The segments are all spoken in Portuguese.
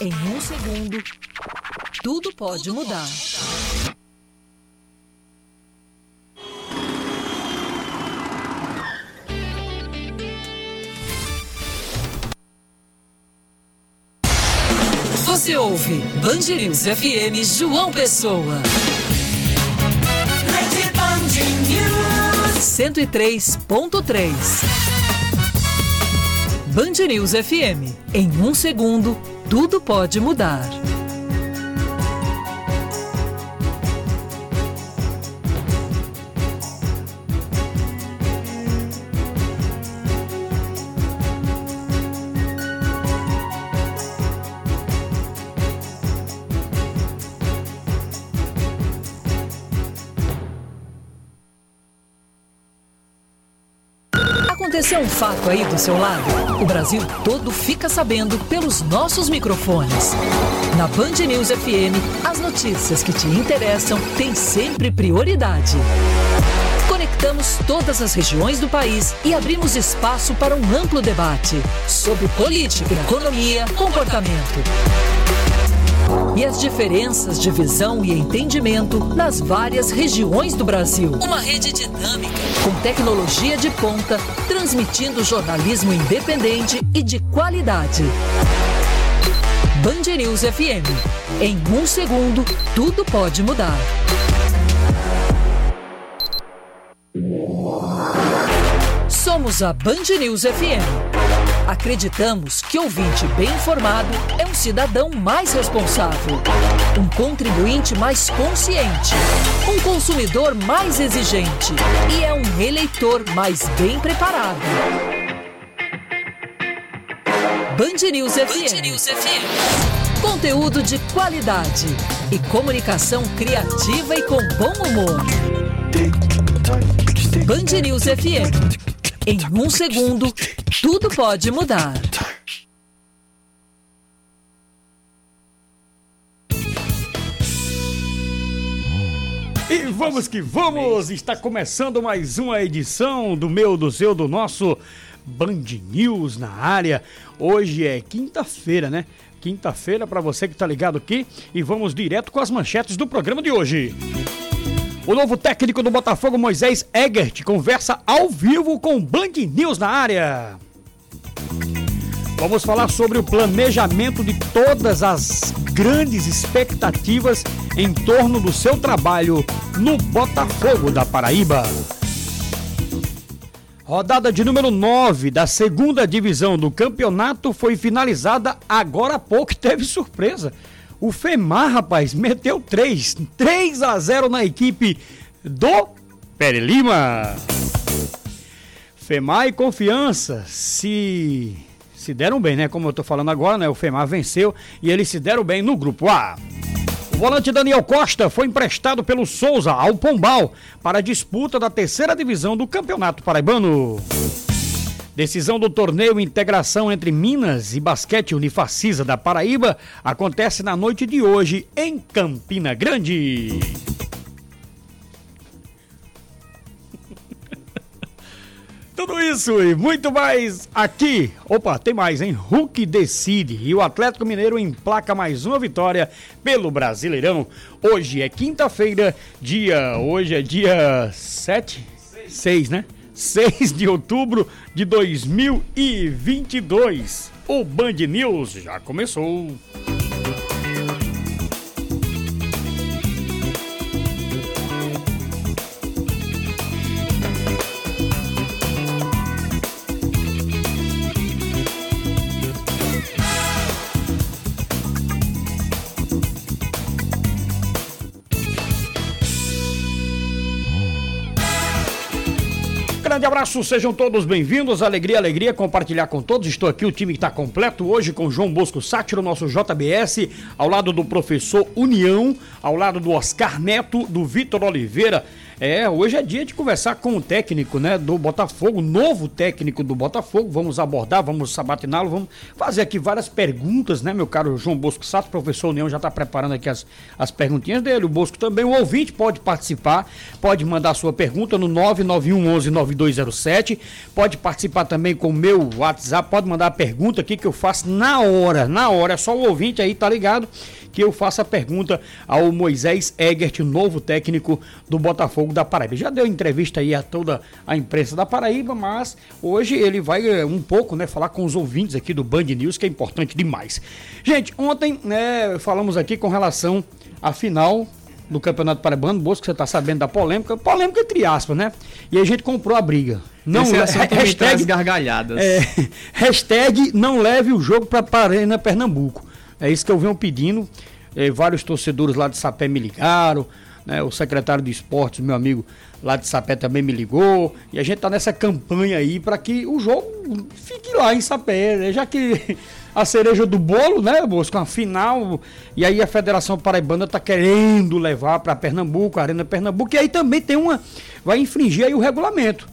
Em um segundo, tudo pode mudar. Você ouve Band News FM João Pessoa. Rede Band News 103.3. Band News FM. Em um segundo, tudo pode mudar. Aconteceu um fato aí do seu lado? O Brasil todo fica sabendo pelos nossos microfones. Na Band News FM, as notícias que te interessam têm sempre prioridade. Conectamos todas as regiões do país e abrimos espaço para um amplo debate sobre política, economia, comportamento e as diferenças de visão e entendimento nas várias regiões do Brasil. Uma rede dinâmica, com tecnologia de ponta, transmitindo jornalismo independente e de qualidade. Band News FM. Em um segundo, tudo pode mudar. Somos a Band News FM Acreditamos que ouvinte bem informado é um cidadão mais responsável, um contribuinte mais consciente, um consumidor mais exigente e é um eleitor mais bem preparado. Band News FM. Band News FM. Conteúdo de qualidade e comunicação criativa e com bom humor. Band News FM. Em um segundo, tudo pode mudar. E vamos que vamos! Está começando mais uma edição do meu, do seu, do nosso Band News na área. Hoje é quinta-feira, né? Quinta-feira para você que está ligado aqui e vamos direto com as manchetes do programa de hoje. O novo técnico do Botafogo, Moisés Egert, conversa ao vivo com Band News na área. Vamos falar sobre o planejamento de todas as grandes expectativas em torno do seu trabalho no Botafogo da Paraíba. Rodada de número 9 da segunda divisão do campeonato foi finalizada agora há pouco. Teve surpresa. O Femar, rapaz, meteu 3. 3 a 0 na equipe do Pere Lima. Femar e Confiança se se deram bem, né? Como eu tô falando agora, né? O Femar venceu e eles se deram bem no grupo A. O volante Daniel Costa foi emprestado pelo Souza ao Pombal para a disputa da terceira divisão do Campeonato Paraibano. Decisão do torneio Integração entre Minas e Basquete Unifacisa da Paraíba acontece na noite de hoje em Campina Grande. Tudo isso e muito mais aqui. Opa, tem mais, hein? Hulk decide e o Atlético Mineiro emplaca mais uma vitória pelo Brasileirão. Hoje é quinta-feira, dia. Hoje é dia 7? 6, né? 6 de outubro de 2022. O Band News já começou. Grande abraço, sejam todos bem-vindos. Alegria, alegria compartilhar com todos. Estou aqui, o time está completo hoje com João Bosco Sátiro, nosso JBS, ao lado do professor União, ao lado do Oscar Neto, do Vitor Oliveira. É, hoje é dia de conversar com o técnico, né, do Botafogo, novo técnico do Botafogo. Vamos abordar, vamos sabatiná-lo, vamos fazer aqui várias perguntas, né, meu caro João Bosco Sato, professor União já está preparando aqui as, as perguntinhas dele. O Bosco também, o ouvinte pode participar, pode mandar sua pergunta no 991 11 9207, pode participar também com o meu WhatsApp, pode mandar a pergunta aqui que eu faço na hora, na hora, é só o ouvinte aí, tá ligado? que eu faça a pergunta ao Moisés Egert, novo técnico do Botafogo da Paraíba. Já deu entrevista aí a toda a imprensa da Paraíba, mas hoje ele vai eh, um pouco, né, falar com os ouvintes aqui do Band News, que é importante demais. Gente, ontem, né, falamos aqui com relação à final do Campeonato Paraibano, Bosco, você está sabendo da polêmica, polêmica entre aspas, né? E a gente comprou a briga. Não Esse assunto hashtag, gargalhadas. É, hashtag não leve o jogo para Arena Pernambuco. É isso que eu venho pedindo. É, vários torcedores lá de Sapé me ligaram. Né? O secretário de esportes, meu amigo lá de Sapé também me ligou. E a gente tá nessa campanha aí para que o jogo fique lá em Sapé. Né? Já que a cereja do bolo, né, Bosco? A final. E aí a Federação Paraibana tá querendo levar para Pernambuco, a Arena Pernambuco. E aí também tem uma. Vai infringir aí o regulamento.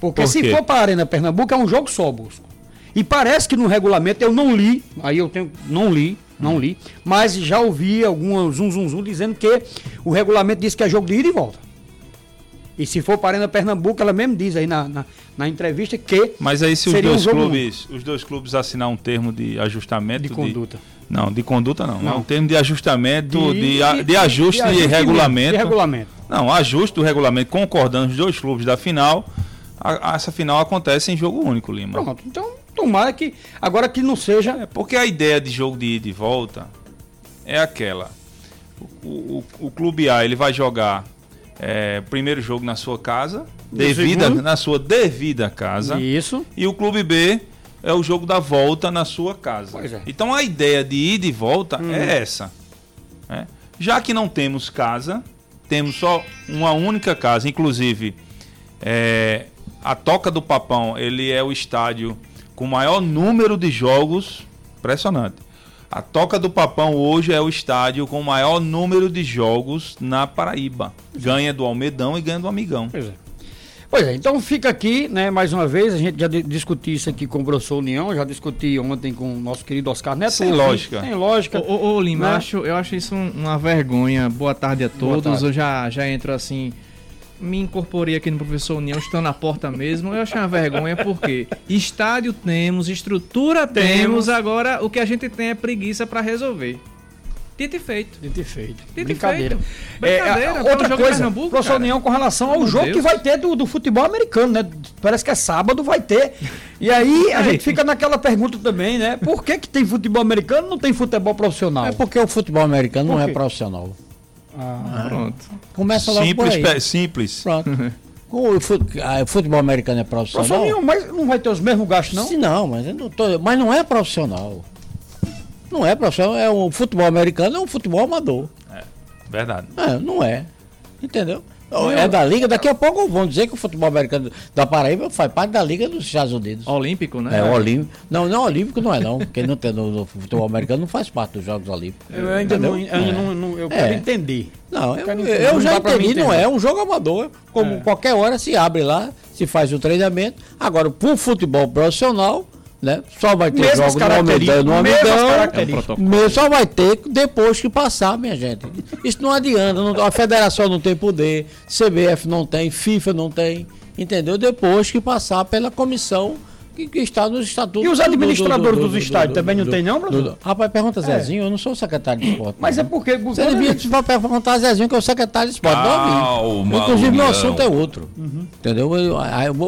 Porque Por se for para a Arena Pernambuco é um jogo só, Bosco. E parece que no regulamento eu não li, aí eu tenho, não li, não li, mas já ouvi algum zum, zum, zum dizendo que o regulamento diz que é jogo de ida e volta. E se for para Arena Pernambuco, ela mesmo diz aí na, na, na entrevista que. Mas aí se os dois, um clubes, os dois clubes assinar um termo de ajustamento. De conduta. De, não, de conduta não. não. um termo de ajustamento, de, de, de ajuste de, de, regulamento. De regulamento. Não, ajuste do regulamento, concordando os dois clubes da final. A, a, essa final acontece em jogo único, Lima. Pronto, então Tomara que. Agora que não seja. É porque a ideia de jogo de ida e volta é aquela. O, o, o Clube A ele vai jogar é, primeiro jogo na sua casa, devida, na sua devida casa. Isso. E o Clube B é o jogo da volta na sua casa. É. Então a ideia de ida e volta hum. é essa. Né? Já que não temos casa, temos só uma única casa, inclusive é, a Toca do Papão, ele é o estádio com maior número de jogos, impressionante. A Toca do Papão hoje é o estádio com o maior número de jogos na Paraíba. Ganha do Almedão e ganha do Amigão. Pois é. Pois é, então fica aqui, né, mais uma vez, a gente já discutiu isso aqui com o Professor União, já discuti ontem com o nosso querido Oscar Neto. Sem lógica. Sem lógica. Ô, ô, ô Lima, né? eu, acho, eu acho isso uma vergonha. Boa tarde a todos. Tarde. Eu já, já entro assim me incorporei aqui no Professor União, estou na porta mesmo. Eu achei uma vergonha, porque estádio temos, estrutura temos, temos, agora o que a gente tem é preguiça para resolver. Dito e feito. Dito e feito. Dito Brincadeira. Feito. Brincadeira. É, outra coisa, professor União, com relação ao jogo Deus. que vai ter do, do, futebol americano, né? Parece que é sábado, vai ter. E aí a gente fica naquela pergunta também, né? Por que, que tem futebol americano e não tem futebol profissional? É porque o futebol americano não é profissional. Ah, pronto. Começa logo simples, por aí. Simples. Pronto. O futebol americano é profissional? Mas não vai ter os mesmos gastos, não? Sim, não, mas não, tô, mas não é profissional. Não é profissional, é o futebol americano é um futebol amador. É, verdade. É, não é. Entendeu? É da Liga, daqui a pouco vão dizer que o futebol americano da Paraíba faz parte da Liga dos Estados Unidos. Olímpico, né? É, olímpico. Não, não, olímpico não é não. Quem não tem no, no futebol americano não faz parte dos Jogos Olímpicos. Eu ainda não, eu, é. não, não, eu quero é. entender. Não, eu, eu, eu já entendi, não é um jogo amador. Como é. qualquer hora se abre lá, se faz o treinamento. Agora, pro futebol profissional, né? Só vai ter Mesmas jogo no Almedão, no Almedão, é só vai ter depois que passar, minha gente. Isso não adianta, não, a federação não tem poder, CBF não tem, FIFA não tem, entendeu? Depois que passar pela comissão que, que está nos estatutos. E os administradores do, do, do, dos estádios também não tem, não, professor? Rapaz, pergunta é. Zezinho, eu não sou secretário de esporte. Mas não. é porque. Você devia perguntar a Zezinho, que é o secretário de esporte. Calma, Inclusive, meu assunto é outro. Uhum. Entendeu?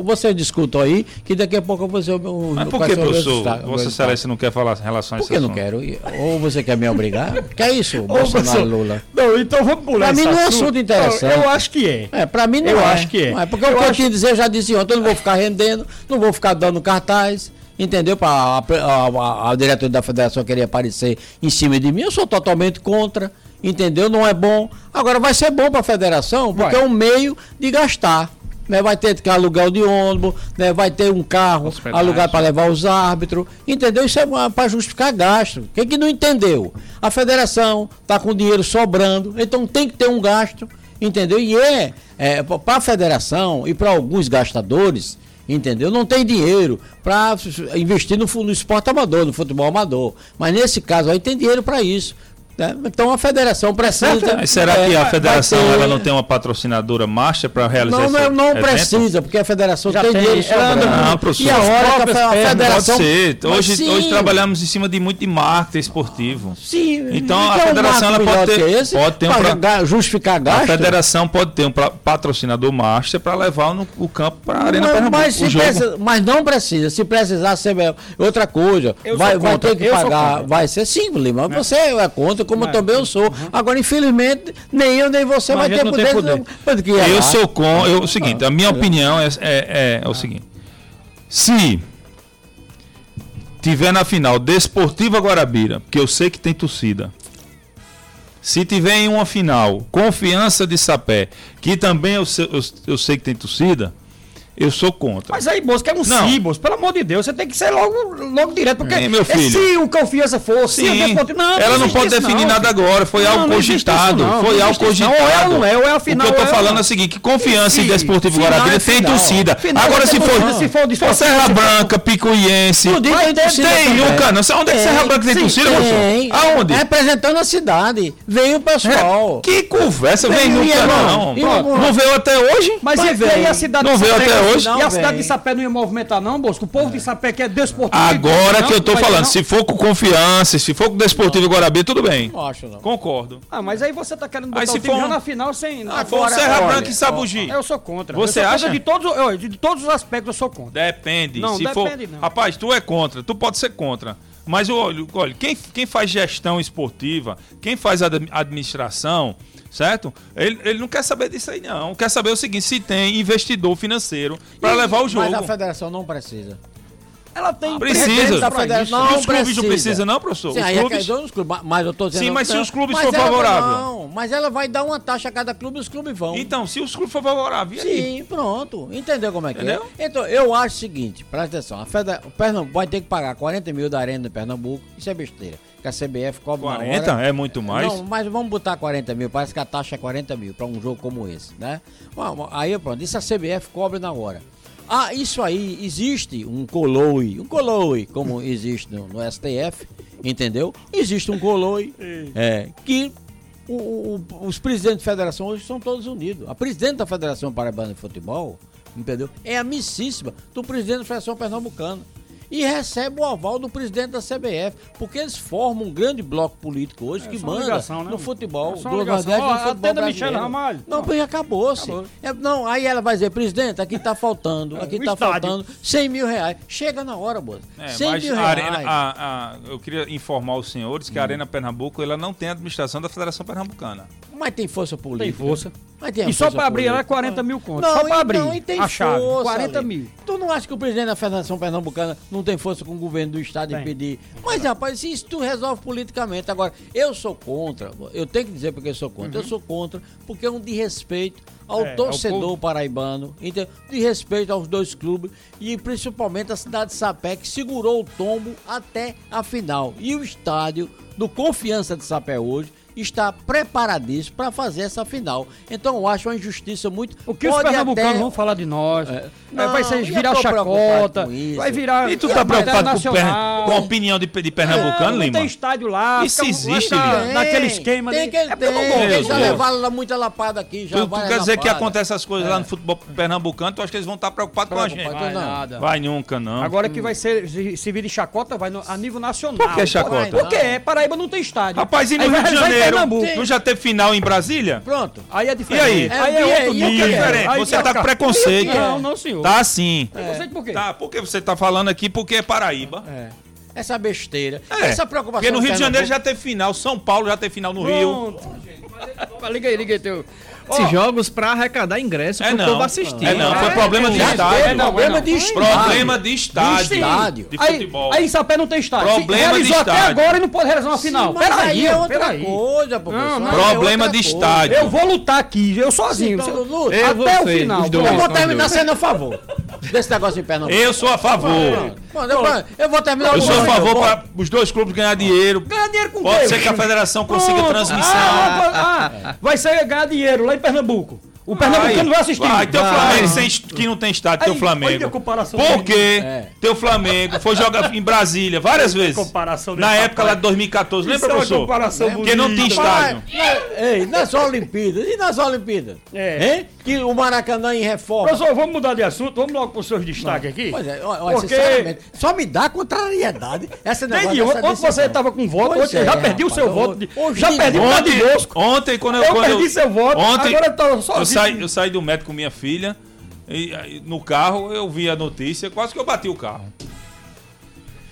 Você discuta aí, que daqui a pouco eu vou ser o. Mas por que, professor? Vossa Excelência não quer falar em relação a isso? Por que não quero? Ou você quer me obrigar? que é isso, Bolsonaro Lula? Não, então vamos pular. Pra mim não é assunto interessante. Eu acho que é. É, pra mim não eu é. Eu acho que é. é porque o que eu tinha dizer, eu já disse ontem, eu não vou ficar rendendo, não vou ficar dando cartaz entendeu? Para a, a, diretora da federação querer aparecer em cima de mim, eu sou totalmente contra, entendeu? Não é bom. Agora vai ser bom para a federação, porque vai. é um meio de gastar. Né? Vai ter que alugar de ônibus, né? vai ter um carro alugado para levar os árbitros, entendeu? Isso é para justificar gasto. Quem que não entendeu? A federação está com dinheiro sobrando, então tem que ter um gasto entendeu? E é, é para a federação e para alguns gastadores, entendeu? Não tem dinheiro para investir no, no esporte amador, no futebol amador. Mas nesse caso aí tem dinheiro para isso. Né? Então a federação precisa. Mas será é, que a federação ter... ela não tem uma patrocinadora master para realizar Não, não, não precisa, porque a federação Já tem, tem dinheiro sobrando. Não, professor. E a hora que a, federação. Pode ser. Hoje, hoje trabalhamos em cima de muito de marketing esportivo. Sim. Então, então a federação ela pode ter, esse, pode ter um pra, justificar gasto. A federação pode ter um patrocinador master para levar no, o campo para a Arena Pernambuco. Mas, precisa, mas não precisa. Se precisar ser outra coisa, vai, vai ter que pagar. Vai ser sim, Lima. Você é contra como eu também eu sou. Uhum. Agora, infelizmente, nem eu nem você Mas vai ter poder. poder. poder. Eu sou com. Eu, o seguinte, a minha ah, opinião é, é, é, é o seguinte. Se tiver na final Desportiva Guarabira, porque eu sei que tem torcida. Se tiver em uma final Confiança de Sapé, que também eu, eu, eu sei que tem torcida, eu sou contra. Mas aí, moço, que é um não. sim, moço. Pelo amor de Deus, você tem que ser logo, logo direto. Porque é, meu filho. se o confiança for, sim. se o não, Ela não pode definir não. nada agora. Foi não, algo cogitado. Não, foi algo cogitado. Ou é ou não é, ou é a final. O que eu tô falando é o seguinte: que confiança em Desportivo Guarabira é tem torcida. Agora, se for, se for, for Serra Branca, Picuiense. Tem, Nunca não. Onde é que Serra Branca tem torcida, moço? Aonde? Representando a cidade. Vem o pessoal. Que conversa, vem nunca não. Não veio até hoje? Mas e veio a cidade Não veio até hoje hoje. e a cidade de Sapé não ia movimentar, não, Bosco? O povo de Sapé que é desportivo. Agora que eu tô falando, se for com confiança, se for com desportivo e Guarabia, tudo bem. Não acho, não. Concordo. Ah, mas aí você tá querendo botar aí, se o time for... na final sem. Ah, for Serra Branca e Sabugi. Eu sou contra. Você sou acha? Contra de, todos, de todos os aspectos eu sou contra. Depende. Não, se depende, for... não. Rapaz, tu é contra. Tu pode ser contra. Mas olha, olha quem, quem faz gestão esportiva, quem faz administração, certo? Ele, ele não quer saber disso aí, não. Quer saber o seguinte: se tem investidor financeiro para levar o jogo. Mas a federação não precisa. Ela tem precisa. Da federação. Não, os clubes precisa. não precisam, não, professor? Sim, os aí é clubes... É clubes, mas eu tô dizendo. Sim, mas se os clubes for favoráveis. Não, mas ela vai dar uma taxa a cada clube e os clubes vão. Então, se os clubes for favoráveis. Sim, pronto. Entendeu como é que é? Entendeu? é? Então, eu acho o seguinte, presta atenção. A Feder... O Pernambuco vai ter que pagar 40 mil da Arena de Pernambuco. Isso é besteira. Que a CBF cobra 40? É muito mais? Não, mas vamos botar 40 mil. Parece que a taxa é 40 mil para um jogo como esse, né? Aí, pronto. Isso a CBF cobra na hora. Ah, isso aí, existe um coloe, um coloe, como existe no, no STF, entendeu? Existe um coloe é, que o, o, os presidentes de federação hoje são todos unidos. A presidente da Federação Paraibana de Futebol, entendeu? É amicíssima do presidente da Federação Pernambucana e recebe o aval do presidente da CBF, porque eles formam um grande bloco político hoje é, que manda ligação, né? no futebol, é do Nordeste no futebol Michelle Ramalho. Não, porque acabou-se. É, não, aí ela vai dizer, presidente, aqui está faltando, é, aqui está faltando 100 mil reais. Chega na hora, Boa. É, 100 mil reais. Arena, a, a, eu queria informar os senhores que hum. a Arena Pernambuco ela não tem administração da Federação Pernambucana. Mas tem força política. Tem força. E só para abrir é 40 mil contos. Não, só para abrir. Não, e tem a chave. Força, 40 ali. mil. Tu não acha que o presidente da Federação Pernambucana não tem força com o governo do estado tem. de pedir? Mas, rapaz, isso tu resolve politicamente. Agora, eu sou contra. Eu tenho que dizer porque eu sou contra. Uhum. Eu sou contra porque é um de respeito ao é, torcedor ao paraibano, de respeito aos dois clubes e principalmente a cidade de Sapé, que segurou o tombo até a final. E o estádio do Confiança de Sapé hoje está preparadíssimo para fazer essa final. Então eu acho uma injustiça muito. O que os pernambucanos até... vão falar de nós? É. Não, vai ser virar chacota, vai virar. E tu tá preocupado com, per... com, a opinião de, de pernambucano, é, Lima? Tem estádio lá. Isso existe, Lima. Naquele esquema. Tem que é tem. Eles já levaram muita lapada aqui. Já tu, tu quer dizer que acontece essas coisas é. lá no futebol pernambucano? Tu acha que eles vão estar preocupados com a gente? Vai, nada. vai nunca, não. Agora que vai ser, se vir de chacota, vai no, a nível nacional. Por que chacota? Porque Paraíba não tem estádio. Rapaz, e no Rio de Janeiro? Não já teve final em Brasília? Pronto. Aí é diferente. E aí? Aí é outro nível. diferente. Você tá com preconceito. Não, não, senhor. Tá sim. Preconceito por quê? Tá, porque você tá falando aqui porque é Paraíba. É. Essa besteira. É. Essa preocupação. Porque no Rio de Janeiro já teve final, São Paulo já teve final no Rio. Liga aí, liga aí teu. Esses jogos para arrecadar ingresso é pro povo assistir. É não, foi problema de estádio. É problema de estádio. Problema de estádio. De futebol. Aí, aí Sapé não tem estádio. Problema de estádio. até agora e não pode realizar uma final. Peraí, é outra coisa, professor. Problema de estádio. Eu vou lutar aqui, eu sozinho. Até o final. Eu vou terminar sendo a favor. Desse negócio em Pernambuco? Eu sou a favor. Mano, eu, eu, vou terminar Eu sou a favor para os dois clubes ganhar dinheiro. Ganhar dinheiro com Pode ser que a federação consiga Pronto. transmissão. Ah, ah, vai ser ganhar dinheiro lá em Pernambuco. O Pernambucano vai assistir. Vai, teu Flamengo sem, que não tem estádio, teu Flamengo. Porque É. teu Flamengo foi jogar em Brasília várias vezes. comparação Na época lá de 2014, lembra, é professor? comparação Porque não tinha estádio. Ei, nas Olimpíadas, e nas Olimpíadas? É. Hein? Que o Maracanã em reforma. Professor, vamos mudar de assunto, vamos logo para os seus destaques aqui. Pois é, olha, Porque- sinceramente, só me dá contrariedade essa negócio ontem você estava com voto, Pois é, já perdi o rapaz, seu eu- voto. hoje já perdi o voto de Ontem, Bosco. ontem, quando eu. Eu quando perdi seu voto, Ontem, agora eu tô sozinho. Eu saí, eu saí do médico com minha filha. E, aí, no carro eu vi a notícia, quase que eu bati o carro.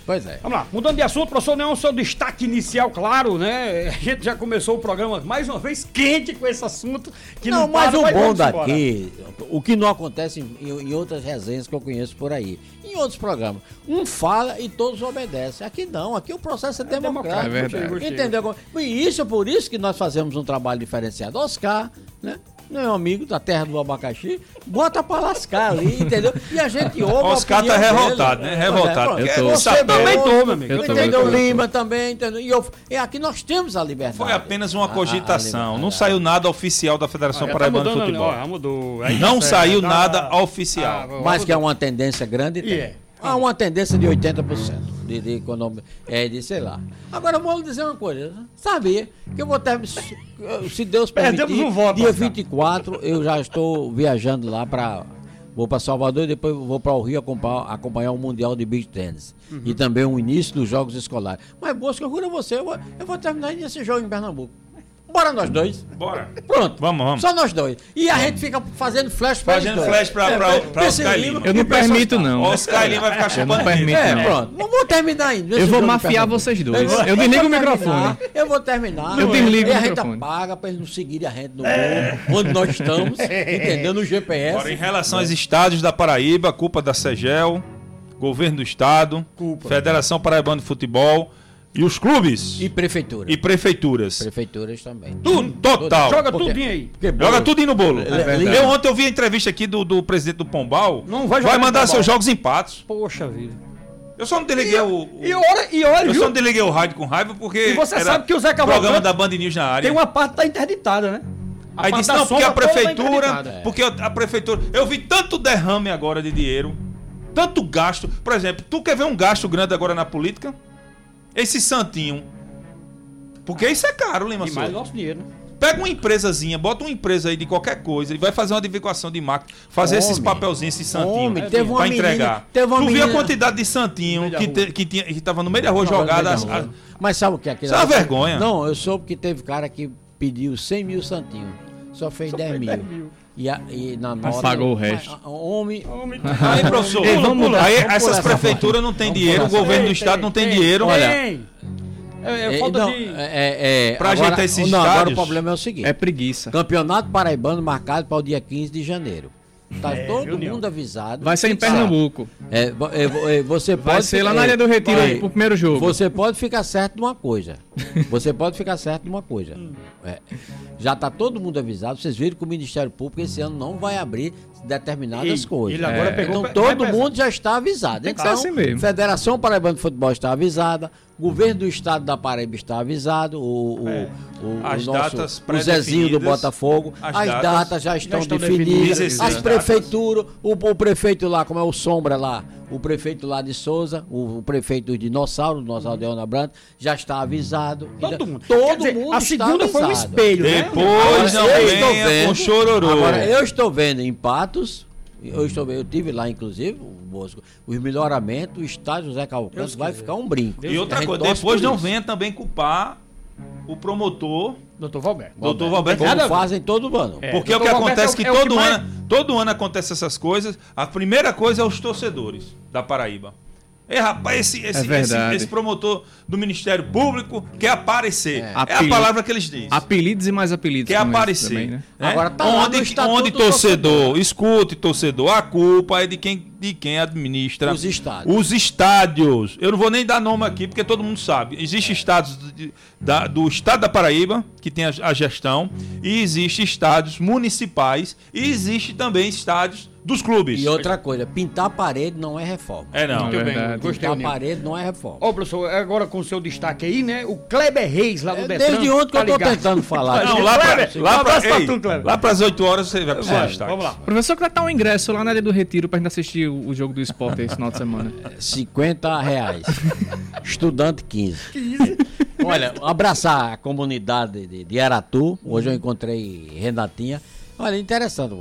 Pois é. Vamos lá, mudando de assunto, professor Neon, seu destaque inicial, claro, né? A gente já começou o programa mais uma vez quente com esse assunto. Que não, não, mas para, o bom embora. daqui, o que não acontece em, em outras resenhas que eu conheço por aí, em outros programas, um fala e todos obedecem. Aqui não, aqui o processo é democrático. É verdade. Entendeu? E isso é por isso que nós fazemos um trabalho diferenciado. Oscar, né? Meu amigo da terra do abacaxi, bota pra lascar ali, entendeu? E a gente ouve. Oscar tá revoltado, dele. né? Revoltado. Pois é, Eu. Você Eu também tô, meu amigo. Eu tô, entendeu? eu tô. Lima também, entendeu? E, eu, e aqui nós temos a liberdade. Foi apenas uma A- a- a cogitação. Não saiu nada oficial da Federação Já tá Paraibana de mudando, Futebol. ó, mudou. Aí Não tá saiu tá- nada oficial. Ah, Mas que é uma tendência grande, tem. E é. Há uma tendência de 80% de, de economia, é, de sei lá. Agora, vou lhe dizer uma coisa. Sabia que eu vou ter, se Deus permitir, Perdemos um voto, dia Oscar. 24, eu já estou viajando lá para... Vou para Salvador e depois vou para o Rio acompanhar, acompanhar o Mundial de Beach Tennis. Uhum. E também o início dos Jogos Escolares. Mas, Bosco, eu juro a você, eu vou, eu vou terminar esse jogo em Pernambuco. Bora nós dois. Bora. Pronto. Vamos, vamos. Só nós dois. E a gente fica fazendo flash pra Fazendo flash pra- pra- pra Pense Oscar Lima. Eu não e permito, não. Oscar Lima vai ficar Eu não chupando permito. É, não. pronto. Não vou terminar ainda. Eu vou mafiar vocês dois. vou- Eu desligo o microfone. Eu vou terminar. Eu desligo e o a gente microfone. apaga pra eles não seguirem a gente no Google, onde nós estamos, entendeu? No GPS. Agora, em relação aos estádios da Paraíba, culpa da SEGEL, governo do estado, Federação Paraibana de Futebol e os clubes E prefeitura. e prefeituras. prefeituras também. Tudo, total. Joga Porque- tudinho aí. Joga tudo aí no bolo. verdade. eu ontem eu vi a entrevista aqui do, do presidente do Pombal. Não vai jogar mandar seus jogos em patos. Poxa vida. Eu só não desliguei o. o- E olha, e olha, eu viu? só não desliguei o rádio com raiva porque. E você era sabe que o Zé programa Cavalcante da Band News na área. Tem uma parte que tá interditada, né? A Aí parte disse, não, porque a tá prefeitura. interditada. Porque a prefeitura. Eu vi tanto derrame agora de dinheiro, tanto gasto. Por exemplo, tu quer ver um gasto grande agora na política? Esse santinho. Porque isso é caro, Lima E mais Souza. nosso dinheiro, né? Pega uma empresazinha, bota uma empresa aí de qualquer coisa e vai fazer uma divulgação de marketing, fazer esses Homem. papelzinhos, esses santinhos, Homem, teve uma pra menina- entregar. teve uma tu viu a menina- quantidade de santinho meio da que, rua. te- que, tinha, que tava no meio da rua Não, jogada. não, não, não. Mas sabe o que é aquilo? Isso é uma vergonha. Não, eu soube que teve cara que pediu 100 mil santinhos. Só fez 10 mil. E, a- e na nota. pagou o resto. a- a- Homem. Aí, professor, Ei, vamos mudar. aí Vamos essas prefeituras não têm dinheiro, o governo do estado não tem dinheiro. Olha. É, é É, falta não, de. é, é, Pra agora- ajeitar esses não, agora o problema é o seguinte: É preguiça. Campeonato Paraibano marcado para o dia 15 de janeiro. Tá É, todo Nil? mundo avisado. Vai ser em Pernambuco. É, é, é, você Vai pode ser lá na área do Retiro vai. pro primeiro jogo. Você pode ficar certo de uma coisa. Você pode ficar certo de uma coisa. É, já está todo mundo avisado. Vocês viram que o Ministério Público esse ano não vai abrir determinadas Ei, coisas. É. pegou Então todo pesar. mundo já está avisado. Tem Então, assim mesmo. Federação Paraibana de Futebol está avisada, governo do estado da Paraíba está avisado, o, o, É. o, o As nosso, datas o Zezinho do Botafogo, as as, datas datas, já estão, estão definidas, definidas, as as prefeituras, o, o prefeito lá, como é o Sombra lá, o prefeito lá de Souza, o, o prefeito de Dinossauro, Dinossauro de Ana Branco, já está avisado. Todo Então, mundo. Todo dizer, mundo a está segunda foi um espelho, né? Depois não Agora, eu estou vendo- com chororô. Agora, eu estou vendo em Patos, eu, estou vendo, eu tive lá, inclusive, o Bosco, os melhoramentos, o estádio José Calcante Deus vai quiser. ficar um brinco. E outra coisa, depois não venha também culpar o promotor, Doutor Valberto. doutor Valberto. Como Nada fazem todo ano. É, Porque é o que Valberto acontece é que é o que todo mais- ano, todo ano acontece essas coisas. A primeira coisa é os torcedores da Paraíba. É, rapaz, esse, esse, esse, verdade. esse promotor do Ministério Público quer aparecer. É, a Apelido. palavra que eles dizem. Apelidos e mais apelidos. Quer esse aparecer. também, né? né? Agora tá lá no onde, onde do torcedor, escute torcedor, a culpa é de quem de quem administra os estádios. Os estádios. Eu não vou nem dar nome aqui, porque todo mundo sabe. Existem é. estados de, da, do estado da Paraíba, que tem a, a gestão, e existem estádios municipais, e existe também estádios dos clubes. E outra coisa, pintar a parede não é reforma. É não. Muito bem, gostei. Pintar a parede não é reforma. Ô, professor, agora com o seu destaque aí, né? O Kleber Reis lá do é, Detran. Desde ontem que tá eu tô tentando falar. Não, lá pra, lá, pra, ei, lá pras 8 horas você vai pro seu destaque. Vamos lá. Professor, que vai estar um ingresso lá na área do Retiro pra gente assistir o, o jogo do esporte esse final de semana. 50 reais. Estudante 15. 15. Olha, abraçar a comunidade de, de Aratu. Hoje eu encontrei Renatinha. Olha, interessante,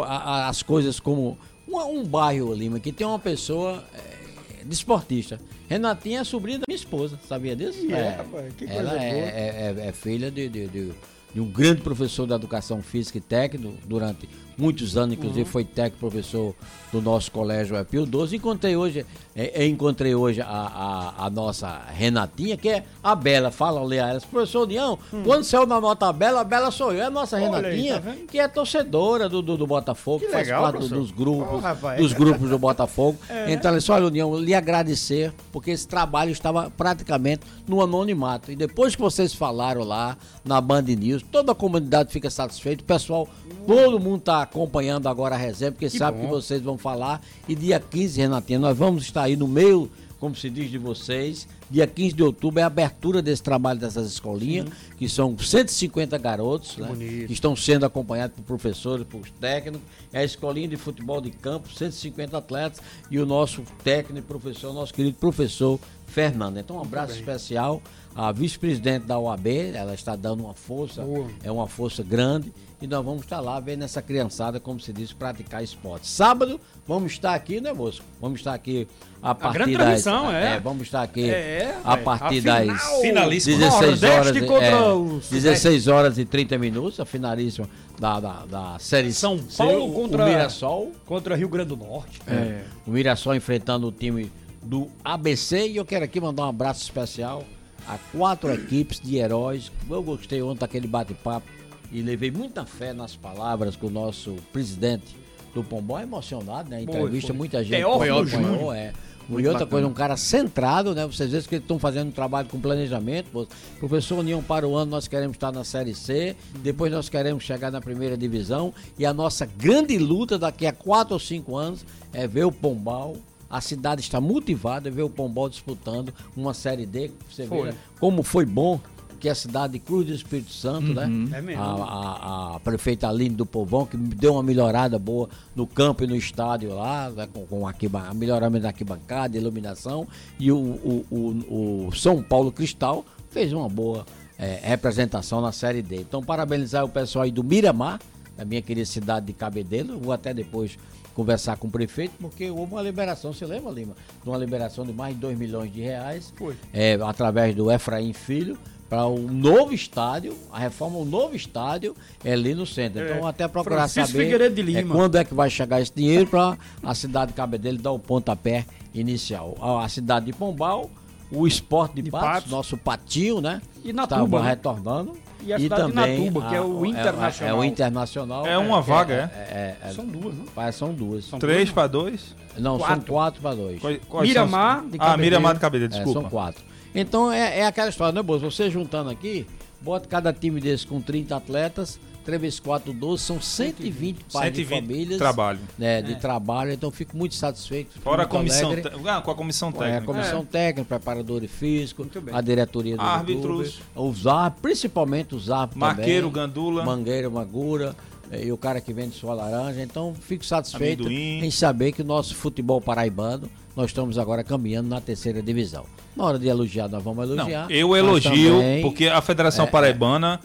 as coisas como um, um bairro Lima que tem uma pessoa é, desportista. Renatinha é sobrinha da minha esposa, sabia disso? é, é rapaz, que ela é, é, é, é, filha de, de, de, de, um grande professor da educação física e técnica durante muitos anos, inclusive uhum. foi técnico professor do nosso colégio é Pio 12. Encontrei hoje, é, encontrei hoje a, a, a, nossa Renatinha, que é a Bela. Fala, Lea, ela, professor União, hum. quando saiu na nota Bela, a Bela sou eu, é a nossa Olha Renatinha, aí, tá que é torcedora do, do, do Botafogo, que faz legal, parte professor. dos grupos, oh, rapaz, dos grupos do Botafogo. É. Então, ela disse, olha, União, lhe agradecer, porque esse trabalho estava praticamente no anonimato. E depois que vocês falaram lá na Band News, toda a comunidade fica satisfeita, o pessoal, todo mundo está acompanhando agora a resenha, porque que sabe bom. que vocês vão falar. E dia 15, Renatinha, nós vamos estar aí no meio, como se diz de vocês. Dia 15 de outubro é a abertura desse trabalho dessas escolinhas, Sim. que são 150 garotos, que, né, que estão sendo acompanhados por professores, por técnicos. É a escolinha de futebol de campo, 150 atletas e o nosso técnico, professor, nosso querido professor Fernando. Então, um abraço especial à vice-presidente da OAB, ela está dando uma força, Boa. é uma força grande e nós vamos estar lá vendo essa criançada, como se diz, praticar esporte. Sábado, vamos estar aqui, né, moço? Vamos estar aqui a partir a das. É. é. Vamos estar aqui é, a partir a final, das finalíssima. 16 horas, é, os... 16 horas e 30 minutos, a finalíssima da, da, da série São Paulo C, contra o Mirassol. Contra Rio Grande do Norte. É. O Mirassol enfrentando o time do ABC e eu quero aqui mandar um abraço especial a quatro equipes de heróis. Eu gostei ontem daquele bate-papo e levei muita fé nas palavras que o nosso presidente do Pombó é emocionado, né? Entrevista, foi, foi. muita gente acompanhou, é. Muito e outra bacana. coisa, um cara centrado, né? Vocês veem que eles estão fazendo um trabalho com planejamento. Professor União para o ano, nós queremos estar na Série C, depois nós queremos chegar na primeira divisão. E a nossa grande luta daqui a quatro ou cinco anos é ver o Pombal. A cidade está motivada, é ver o Pombal disputando uma Série D. Você foi. vê como foi bom que é a cidade de Cruz do Espírito Santo, né? uhum. né? É mesmo. A, a, a, prefeita Aline do Povão, que deu uma melhorada boa no campo e no estádio lá, né? com, com arquiba, melhoramento da arquibancada, iluminação. E o, o, o, o São Paulo Cristal fez uma boa é, representação na Série D. Então, parabenizar o pessoal aí do Miramar, da minha querida cidade de Cabedelo. Vou até depois conversar com o prefeito, porque houve uma liberação, você lembra, Lima? De uma liberação de mais de 2 milhões de reais. Foi. É, através do Efraim Filho para um novo estádio, a reforma um novo estádio é ali no centro. É. Então até procurar Francisco saber é, quando é que vai chegar esse dinheiro para a cidade de Cabedelo dar o pontapé inicial. A, a cidade de Pombal, o esporte de, de Patos, Patos, nosso patinho, né? E Natuba, né? retornando. E a e cidade também de Natuba, que é o Internacional. É, é, o Internacional. É uma vaga, é? é? São duas, né? São duas. São Três para dois? Não, quatro. são quatro para dois. Quais, quais Miramar de Ah, Miramar de Cabedelo, desculpa. são quatro. Então é, é aquela história, né, Bolsa? Você juntando aqui, bota cada time desse com 30 atletas, 3 vezes 4, 12, são 120 pais de famílias. Trabalho. Né, de é. trabalho, então fico muito satisfeito. Fora a comissão, ah, com a comissão técnica. É, a comissão é. técnica, preparador físico, a diretoria do Árbitros. Clube, os árbitros, principalmente os árbitros Marqueiro, também, Gandula. Mangueira, Magura é, e o cara que vende sua laranja. Então, fico satisfeito Amendoim. em saber que o nosso futebol paraibano, nós estamos agora caminhando na terceira divisão. Na hora de elogiar, nós vamos elogiar. Não, eu elogio, também, porque a Federação é, Paraibana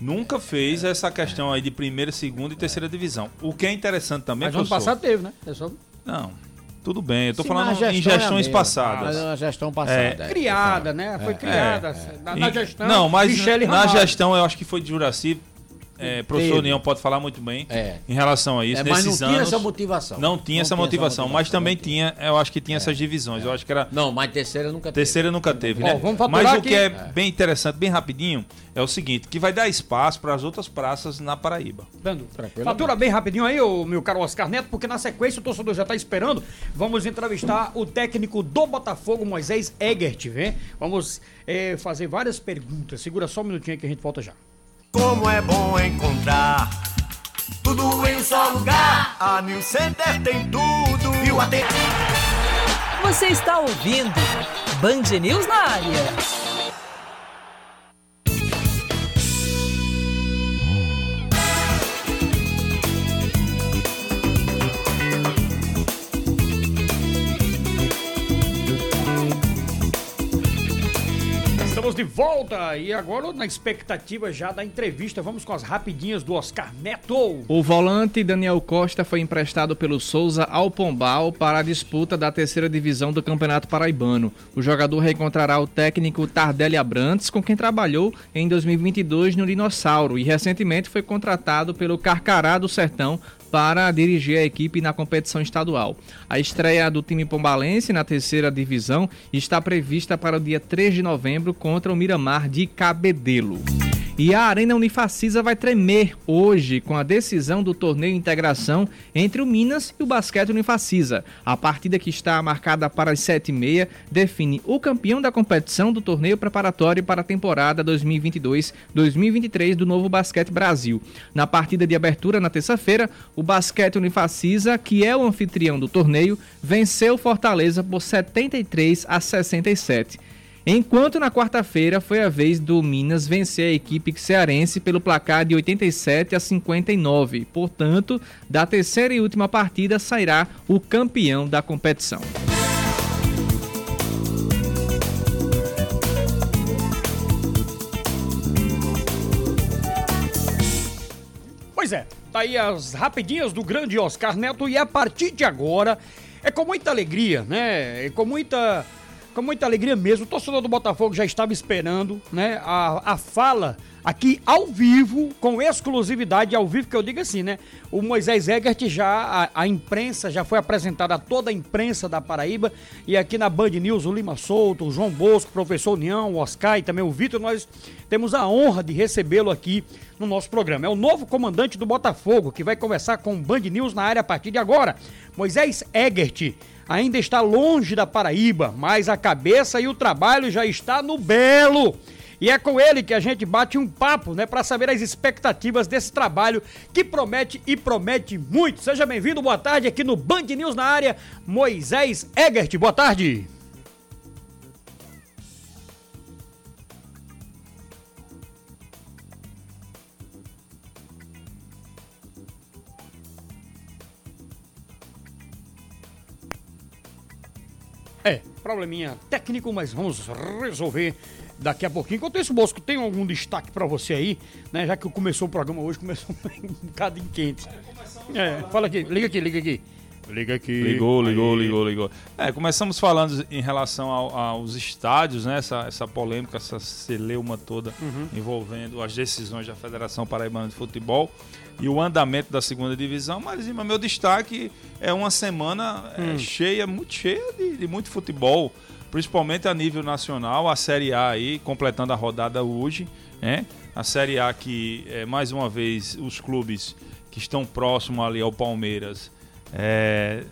nunca fez é, essa questão aí de primeira, segunda e terceira divisão. O que é interessante também, Mas ano passado teve, né? É só... Não, tudo bem, eu tô Sim, falando gestão em gestões é passadas. Na gestão passada. É, criada, né? Foi criada. Na, na, gestão. Não, mas na, na gestão eu acho que foi de Juraci é, professor União pode falar muito bem é. em relação a isso. É, mas não tinha essa motivação. Não tinha, não essa, tinha motivação, essa motivação, mas também tinha, eu acho que tinha é. essas divisões. Eu acho que era. Não, mas terceira nunca teve. Terceira nunca teve, né? mas o que é, bem interessante, bem rapidinho, é o seguinte: que vai dar espaço para as outras praças na Paraíba. Dando. Fatura bem rapidinho aí, o meu caro Oscar Neto, porque na sequência o torcedor já está esperando. Vamos entrevistar o técnico do Botafogo, Moisés Egert, vem? Vamos é, fazer várias perguntas. Segura só um minutinho que a gente volta já. Como é bom encontrar tudo em um só lugar. A New Center tem tudo e o AT... Você está ouvindo Band News na área. Estamos de volta e agora na expectativa já da entrevista, vamos com as rapidinhas do Oscar Neto. O volante Daniel Costa foi emprestado pelo Souza ao Pombal para a disputa da terceira divisão do Campeonato Paraibano. O jogador reencontrará o técnico Tardelli Abrantes, com quem trabalhou em 2022 no Dinossauro e recentemente foi contratado pelo Carcará do Sertão para dirigir a equipe na competição estadual. A estreia do time pombalense na terceira divisão está prevista para o dia 3 de novembro contra o Miramar de Cabedelo. E a Arena Unifacisa vai tremer hoje com a decisão do torneio integração entre o Minas e o Basquete Unifacisa. A partida que está marcada para as 7h30 define o campeão da competição do torneio preparatório para a temporada 2022-2023 do Novo Basquete Brasil. Na partida de abertura na terça-feira, o Basquete Unifacisa, que é o anfitrião do torneio, venceu Fortaleza por 73 a 67. Enquanto na quarta-feira foi a vez do Minas vencer a equipe cearense pelo placar de 87 a 59. Portanto, da terceira e última partida sairá o campeão da competição. Pois é, tá aí as rapidinhas do grande Oscar Neto e a partir de agora é com muita alegria, né? É com muita com muita alegria mesmo. O torcedor do Botafogo já estava esperando, né? A, a fala aqui ao vivo, com exclusividade ao vivo, que eu digo assim, né? O Moisés Egert já, a, a, imprensa, já foi apresentada a toda a imprensa da Paraíba. E aqui na Band News, o Lima Souto, o João Bosco, o professor União, o Oscar e também o Vitor, nós temos a honra de recebê-lo aqui no nosso programa. É o novo comandante do Botafogo, que vai conversar com o Band News na área a partir de agora. Moisés Egert ainda está longe da Paraíba, mas a cabeça e o trabalho já está no Belo. E é com ele que a gente bate um papo, né, para saber as expectativas desse trabalho que promete e promete muito. Seja bem-vindo, boa tarde aqui no Band News na área, Moisés Egert. Boa tarde. Probleminha técnico, mas vamos resolver daqui a pouquinho. Enquanto isso, Bosco, tem algum destaque para você aí, né? Já que começou o programa hoje, começou um bocado quente. É, fala aqui, liga aqui, liga aqui. Liga aqui. Ligou, ligou, aí. ligou, ligou. É, começamos falando em relação ao, aos estádios, né? Essa, essa polêmica, essa celeuma toda uhum. envolvendo as decisões da Federação Paraibana de Futebol e o andamento da segunda divisão, mas meu destaque é uma semana é, hum. cheia, muito cheia de, de, muito futebol, principalmente a nível nacional, a Série A aí, completando a rodada hoje, né? A Série A que, é, mais uma vez, os clubes que estão próximos ali ao Palmeiras, é,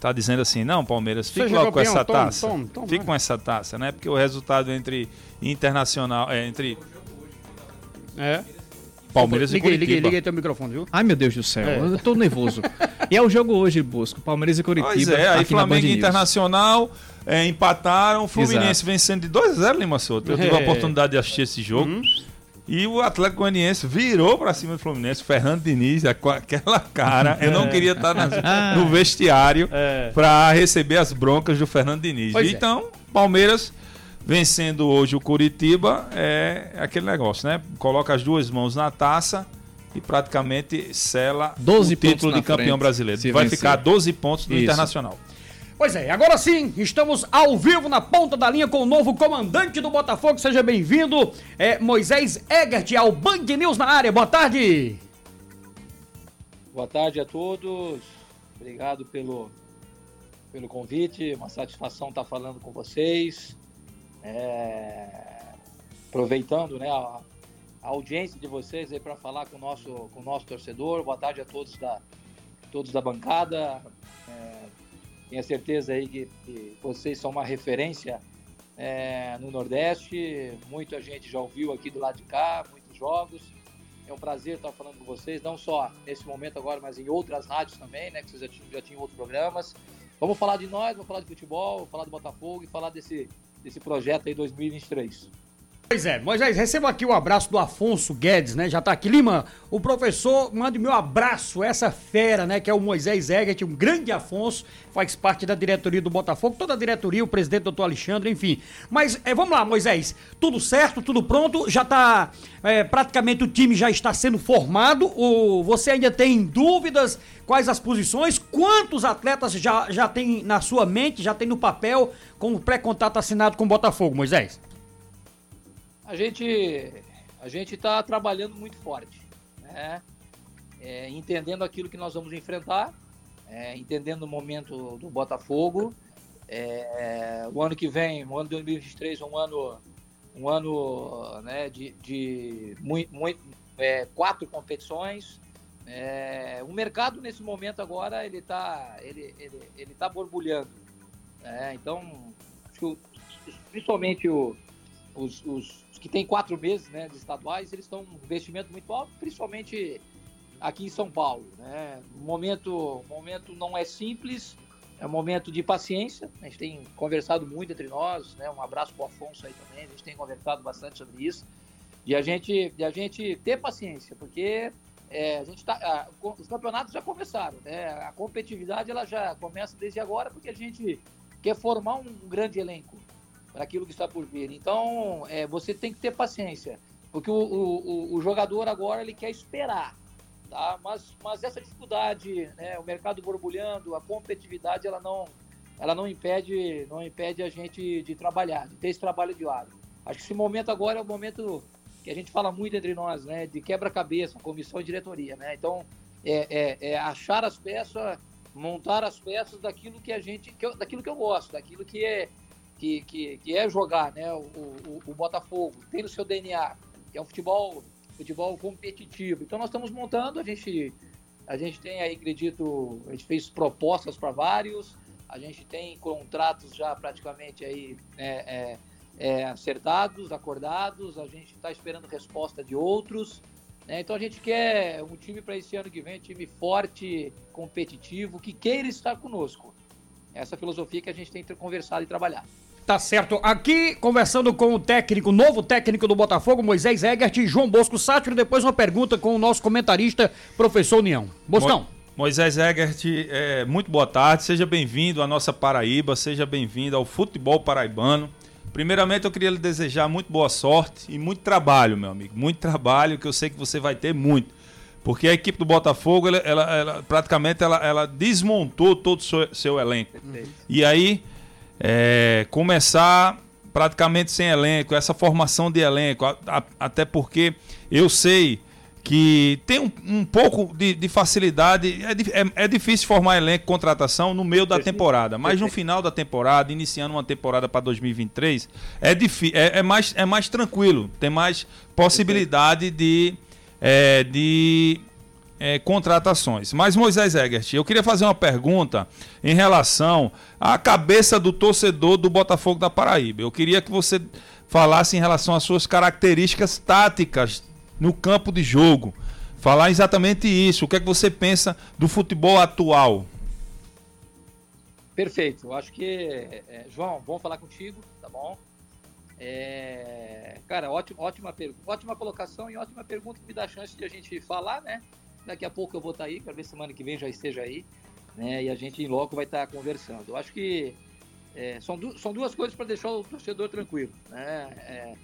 tá dizendo assim, não, Palmeiras, fique logo com essa taça. Tom, tom, tom, fique com essa taça, né? Porque o resultado entre internacional, é, entre... É. Palmeiras liga, e Curitiba. Liga, liga aí teu microfone, viu? Ai, meu Deus do céu, é. eu tô nervoso. e é o jogo hoje, Bosco, Palmeiras e Curitiba. Pois é, aí Flamengo e Internacional é, empataram, Fluminense Exato. vencendo de 2 a 0 Lima Souto. Eu é. tive a oportunidade de assistir esse jogo. Uhum. E o Atlético Goianiense virou para cima do Fluminense, Fernando Diniz, com aquela cara. Eu não é. queria estar na, no vestiário é. para receber as broncas do Fernando Diniz. Pois é. então, Palmeiras vencendo hoje o Curitiba é aquele negócio, né? Coloca as duas mãos na taça e praticamente sela 12 o título de campeão frente, brasileiro. Vai vencer. ficar 12 pontos no Isso. Internacional. Pois é, agora sim, estamos ao vivo na ponta da linha com o novo comandante do Botafogo. Seja bem-vindo, é, Moisés Egert, ao Band News na área. Boa tarde. Boa tarde a todos. Obrigado pelo, pelo convite. Uma satisfação estar falando com vocês. É, aproveitando né, a, a, audiência de vocês aí para falar com o, nosso, com o nosso torcedor. Boa tarde a todos da, todos da bancada. Tenho certeza aí que, que, vocês são uma referência é, no Nordeste. Muita gente já ouviu aqui do lado de cá, muitos jogos. É um prazer estar falando com vocês, não só nesse momento agora, mas em outras rádios também, né? Que vocês já tinham, já tinham outros programas. Vamos falar de nós, vamos falar de futebol, vamos falar do Botafogo e falar desse, desse projeto aí 2023. Pois é, Moisés, receba aqui o abraço do Afonso Guedes, né? Já tá aqui. Lima, o professor, mande meu abraço, essa fera, né? Que é o Moisés Egert, um grande Afonso, faz parte da diretoria do Botafogo, toda a diretoria, o presidente doutor Alexandre, enfim. Mas é, vamos lá, Moisés, tudo certo, tudo pronto, já tá. É, praticamente o time já está sendo formado. O, você ainda tem dúvidas? Quais as posições? Quantos atletas já, já tem na sua mente, já tem no papel, com o pré-contato assinado com o Botafogo, Moisés? A gente a gente está trabalhando muito forte, né? É, entendendo aquilo que nós vamos enfrentar, é, entendendo o momento do Botafogo. É, o ano que vem, o ano de 2023, um ano um ano né, de, de muito, muito, é, quatro competições. É, o mercado nesse momento agora ele está ele, ele, ele tá borbulhando. Né? Então, acho que principalmente o, os, os, que tem quatro meses né, de estaduais, eles estão um investimento muito alto, principalmente aqui em São Paulo. Né? O momento, momento não é simples, é um momento de paciência. A gente tem conversado muito entre nós, né? um abraço para o Afonso aí também, a gente tem conversado bastante sobre isso. De a gente, de a gente ter paciência, porque é, a gente tá, a, os campeonatos já começaram, né? A competitividade ela já começa desde agora, porque a gente quer formar um grande elenco aquilo que está por vir. Então, é, você tem que ter paciência, porque o, o, o, jogador agora ele quer esperar, tá? Mas, mas essa dificuldade, né, o mercado borbulhando, a competitividade, ela não, ela não impede, não impede a gente de trabalhar, de ter esse trabalho diário. Acho que esse momento agora é o momento que a gente fala muito entre nós, né, de quebra-cabeça, comissão e diretoria, né? Então, é, é, é achar as peças, montar as peças daquilo que a gente, que eu, daquilo que eu gosto, daquilo que é que, que, que é jogar né, o, o, o, Botafogo, tem no seu DNA, que é um futebol, futebol competitivo. Então nós estamos montando, a gente, a gente tem aí, acredito, a gente fez propostas para vários, a gente tem contratos já praticamente aí é, é, é, acertados, acordados, a gente está esperando resposta de outros. Né? Então a gente quer um time para esse ano que vem, um time forte, competitivo, que queira estar conosco. Essa filosofia que a gente tem conversado e trabalhado. Tá certo. Aqui, conversando com o técnico, novo técnico do Botafogo, Moisés Egert e João Bosco Sátiro. Depois uma pergunta com o nosso comentarista, professor União. Boscão. Mo Moisés Egert, é, muito boa tarde. Seja bem-vindo à nossa Paraíba, seja bem-vindo ao futebol paraibano. Primeiramente, eu queria lhe desejar muito boa sorte e muito trabalho, meu amigo. Muito trabalho, que eu sei que você vai ter muito. Porque a equipe do Botafogo, ela, ela, ela praticamente, ela, ela, desmontou todo o seu, seu elenco. E aí é, começar praticamente sem elenco, essa formação de elenco, a, a, até porque eu sei que tem um, um pouco de, de facilidade, é, é, é, difícil formar elenco, contratação no meio da temporada, mas no final da temporada, iniciando uma temporada para 2023, é, é, é, mais, é mais tranquilo, tem mais possibilidade de, é, de é, contratações. Mas Moisés Egert, eu queria fazer uma pergunta em relação à cabeça do torcedor do Botafogo da Paraíba. Eu queria que você falasse em relação às suas características táticas no campo de jogo. Falar exatamente isso. O que é que você pensa do futebol atual? Perfeito. Eu acho que, é, João, bom falar contigo, tá bom? É, cara, ótima, ótima, colocação e ótima pergunta que me dá a chance de a gente falar, né? Daqui a pouco eu vou estar tá aí, quero ver semana que vem já esteja aí, né? E a gente em loco vai estar tá conversando. Eu acho que é, são, du são duas coisas para deixar o torcedor tranquilo, né? É,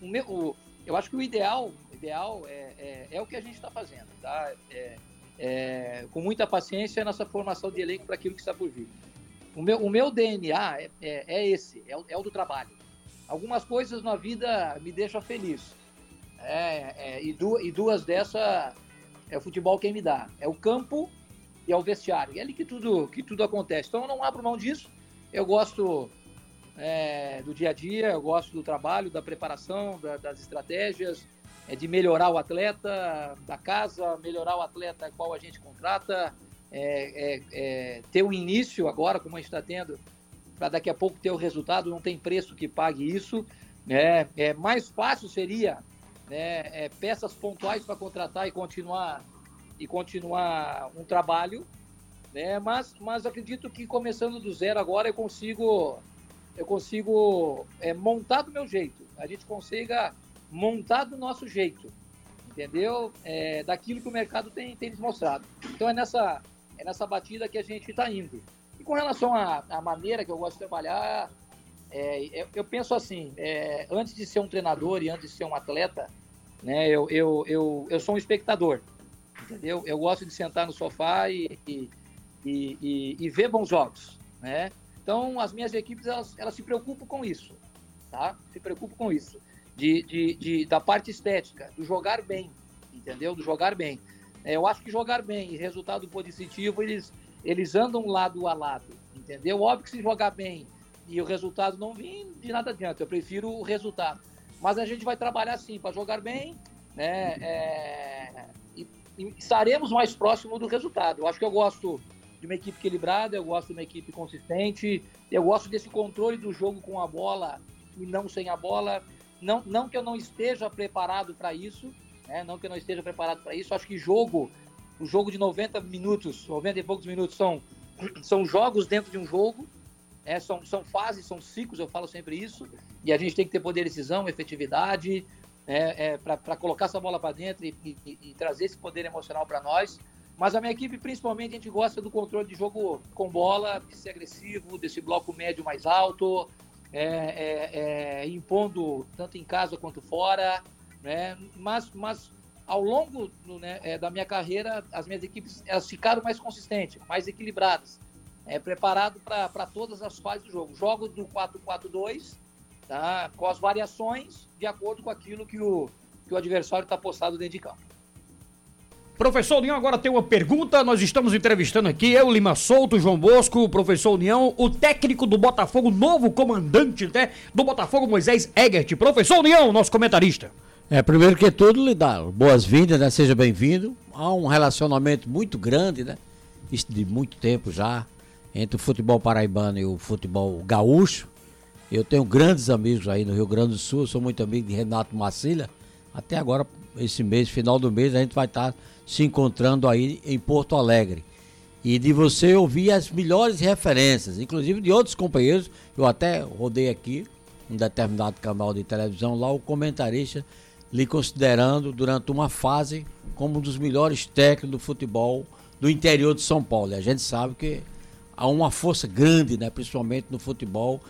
o meu, o, eu acho que o ideal, ideal é, é, é o que a gente está fazendo, tá? É, é, com muita paciência nessa formação de elenco para aquilo que está por vir. o meu, o meu DNA é, é, é esse, é o, é o, do trabalho. Algumas coisas na vida me deixam feliz. É, é, e, duas, e duas dessas é o futebol quem me dá. É o campo e é o vestiário. É ali que tudo, que tudo acontece. Então eu não abro mão disso. Eu gosto é, do dia a dia, eu gosto do trabalho, da preparação, da, das estratégias, é, de melhorar o atleta da casa, melhorar o atleta qual a gente contrata, é, é, é ter um início agora, como a gente está tendo, para daqui a pouco ter o resultado, não tem preço que pague isso. Né? É, mais fácil seria né, é, peças pontuais para contratar e continuar e continuar um trabalho, né? Mas, mas acredito que começando do zero agora eu consigo eu consigo é, montar do meu jeito. A gente consiga montar do nosso jeito, entendeu? É, daquilo que o mercado tem, tem nos mostrado. Então é nessa é nessa batida que a gente está indo. Com relação à, maneira que eu gosto de trabalhar, é, eu, eu, penso assim, é, antes de ser um treinador e antes de ser um atleta, né, eu, eu, eu, eu sou um espectador, entendeu? Eu gosto de sentar no sofá e, e, e, e ver bons jogos, né? Então, as minhas equipes, elas, elas se preocupam com isso, tá? Se preocupam com isso. De, de, de, da parte estética, do jogar bem, entendeu? Do jogar bem. É, eu acho que jogar bem e resultado positivo, eles, eles andam lado a lado, entendeu? Óbvio que se jogar bem e o resultado não vir, de nada adianta. Eu prefiro o resultado. Mas a gente vai trabalhar assim, para jogar bem, né? É, e, e estaremos mais próximo do resultado. Eu acho que eu gosto de uma equipe equilibrada, eu gosto de uma equipe consistente, eu gosto desse controle do jogo com a bola e não sem a bola. Não, não que eu não esteja preparado para isso, né? não que eu não esteja preparado para isso. Acho que jogo, o jogo de 90 minutos, 90 e poucos minutos, são, são jogos dentro de um jogo. É, são, são fases, são ciclos, eu falo sempre isso, e a gente tem que ter poder de decisão, efetividade, é, é, para colocar essa bola para dentro e, e, e, trazer esse poder emocional para nós. Mas a minha equipe, principalmente, a gente gosta do controle de jogo com bola, de ser agressivo, desse bloco médio mais alto, é, é, é, impondo tanto em casa quanto fora. Né? Mas, mas ao longo né, é, da minha carreira, as minhas equipes elas ficaram mais consistentes, mais equilibradas é, preparado para todas as fases do jogo. Jogo do 4-4-2, tá? com as variações de acordo com aquilo que o, que o adversário está postado dentro de campo. Professor União, agora tem uma pergunta. Nós estamos entrevistando aqui, eu, Lima Souto, João Bosco, o professor União, o técnico do Botafogo, novo comandante né, do Botafogo, Moisés Egert. Professor União, nosso comentarista. É, primeiro que tudo, lhe dar boas-vindas, né? Seja bem-vindo. Há um relacionamento muito grande, né? Isso de muito tempo já entre o futebol paraibano e o futebol gaúcho. Eu tenho grandes amigos aí no Rio Grande do Sul, sou muito amigo de Renato Macilha. Até agora, esse mês, final do mês, a gente vai estar se encontrando aí em Porto Alegre. E de você ouvir as melhores referências, inclusive de outros companheiros. Eu até rodei aqui um determinado canal de televisão lá, o comentarista lhe considerando durante uma fase como um dos melhores técnicos do futebol do interior de São Paulo. E a gente sabe que há uma força grande, né, principalmente no futebol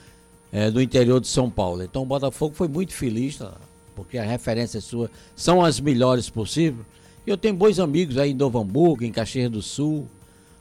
é, do interior de São Paulo. Então o Botafogo foi muito feliz, tá? porque as referências suas são as melhores possíveis. Eu tenho bons amigos aí em Novo Hamburgo, em Caxias do Sul,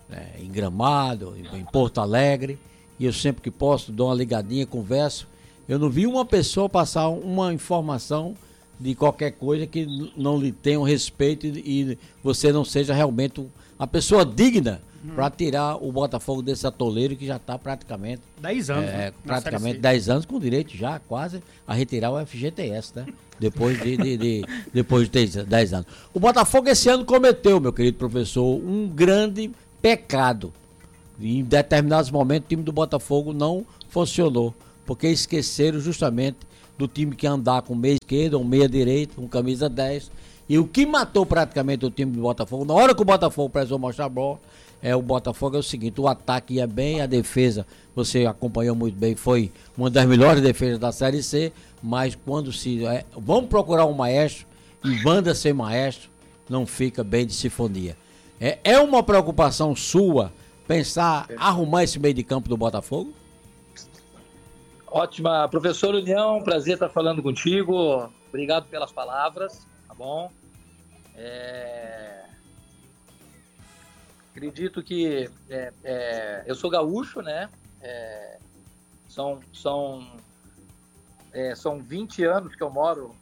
né, em Gramado, em, em Porto Alegre, e eu sempre que posso dou uma ligadinha, converso. Eu não vi uma pessoa passar uma informação de qualquer coisa que não lhe tenha um respeito e, e você não seja realmente uma pessoa digna uhum. para tirar o Botafogo desse atoleiro que já está praticamente 10 anos, é, né? praticamente 10 anos com direito já quase a retirar o FGTS, né? Depois de, de, de depois de 10 anos. O Botafogo esse ano cometeu, meu querido professor, um grande pecado. Em determinados momentos o time do Botafogo não funcionou, porque esqueceram justamente do time que andar com meia esquerda ou meia direita, com camisa 10. E o que matou praticamente o time do Botafogo, na hora que o Botafogo precisou mostrar a bola, é o Botafogo é o seguinte, o ataque ia bem, a defesa, você acompanhou muito bem, foi uma das melhores defesas da Série C, mas quando se. É, vamos procurar um maestro, e banda sem maestro, não fica bem de sinfonia. É, é uma preocupação sua pensar, arrumar esse meio de campo do Botafogo? Ótima. Professor União, prazer estar falando contigo. Obrigado pelas palavras, tá bom? É... Acredito que é, é, eu sou gaúcho, né? é, são, são, é, são 20 anos que eu moro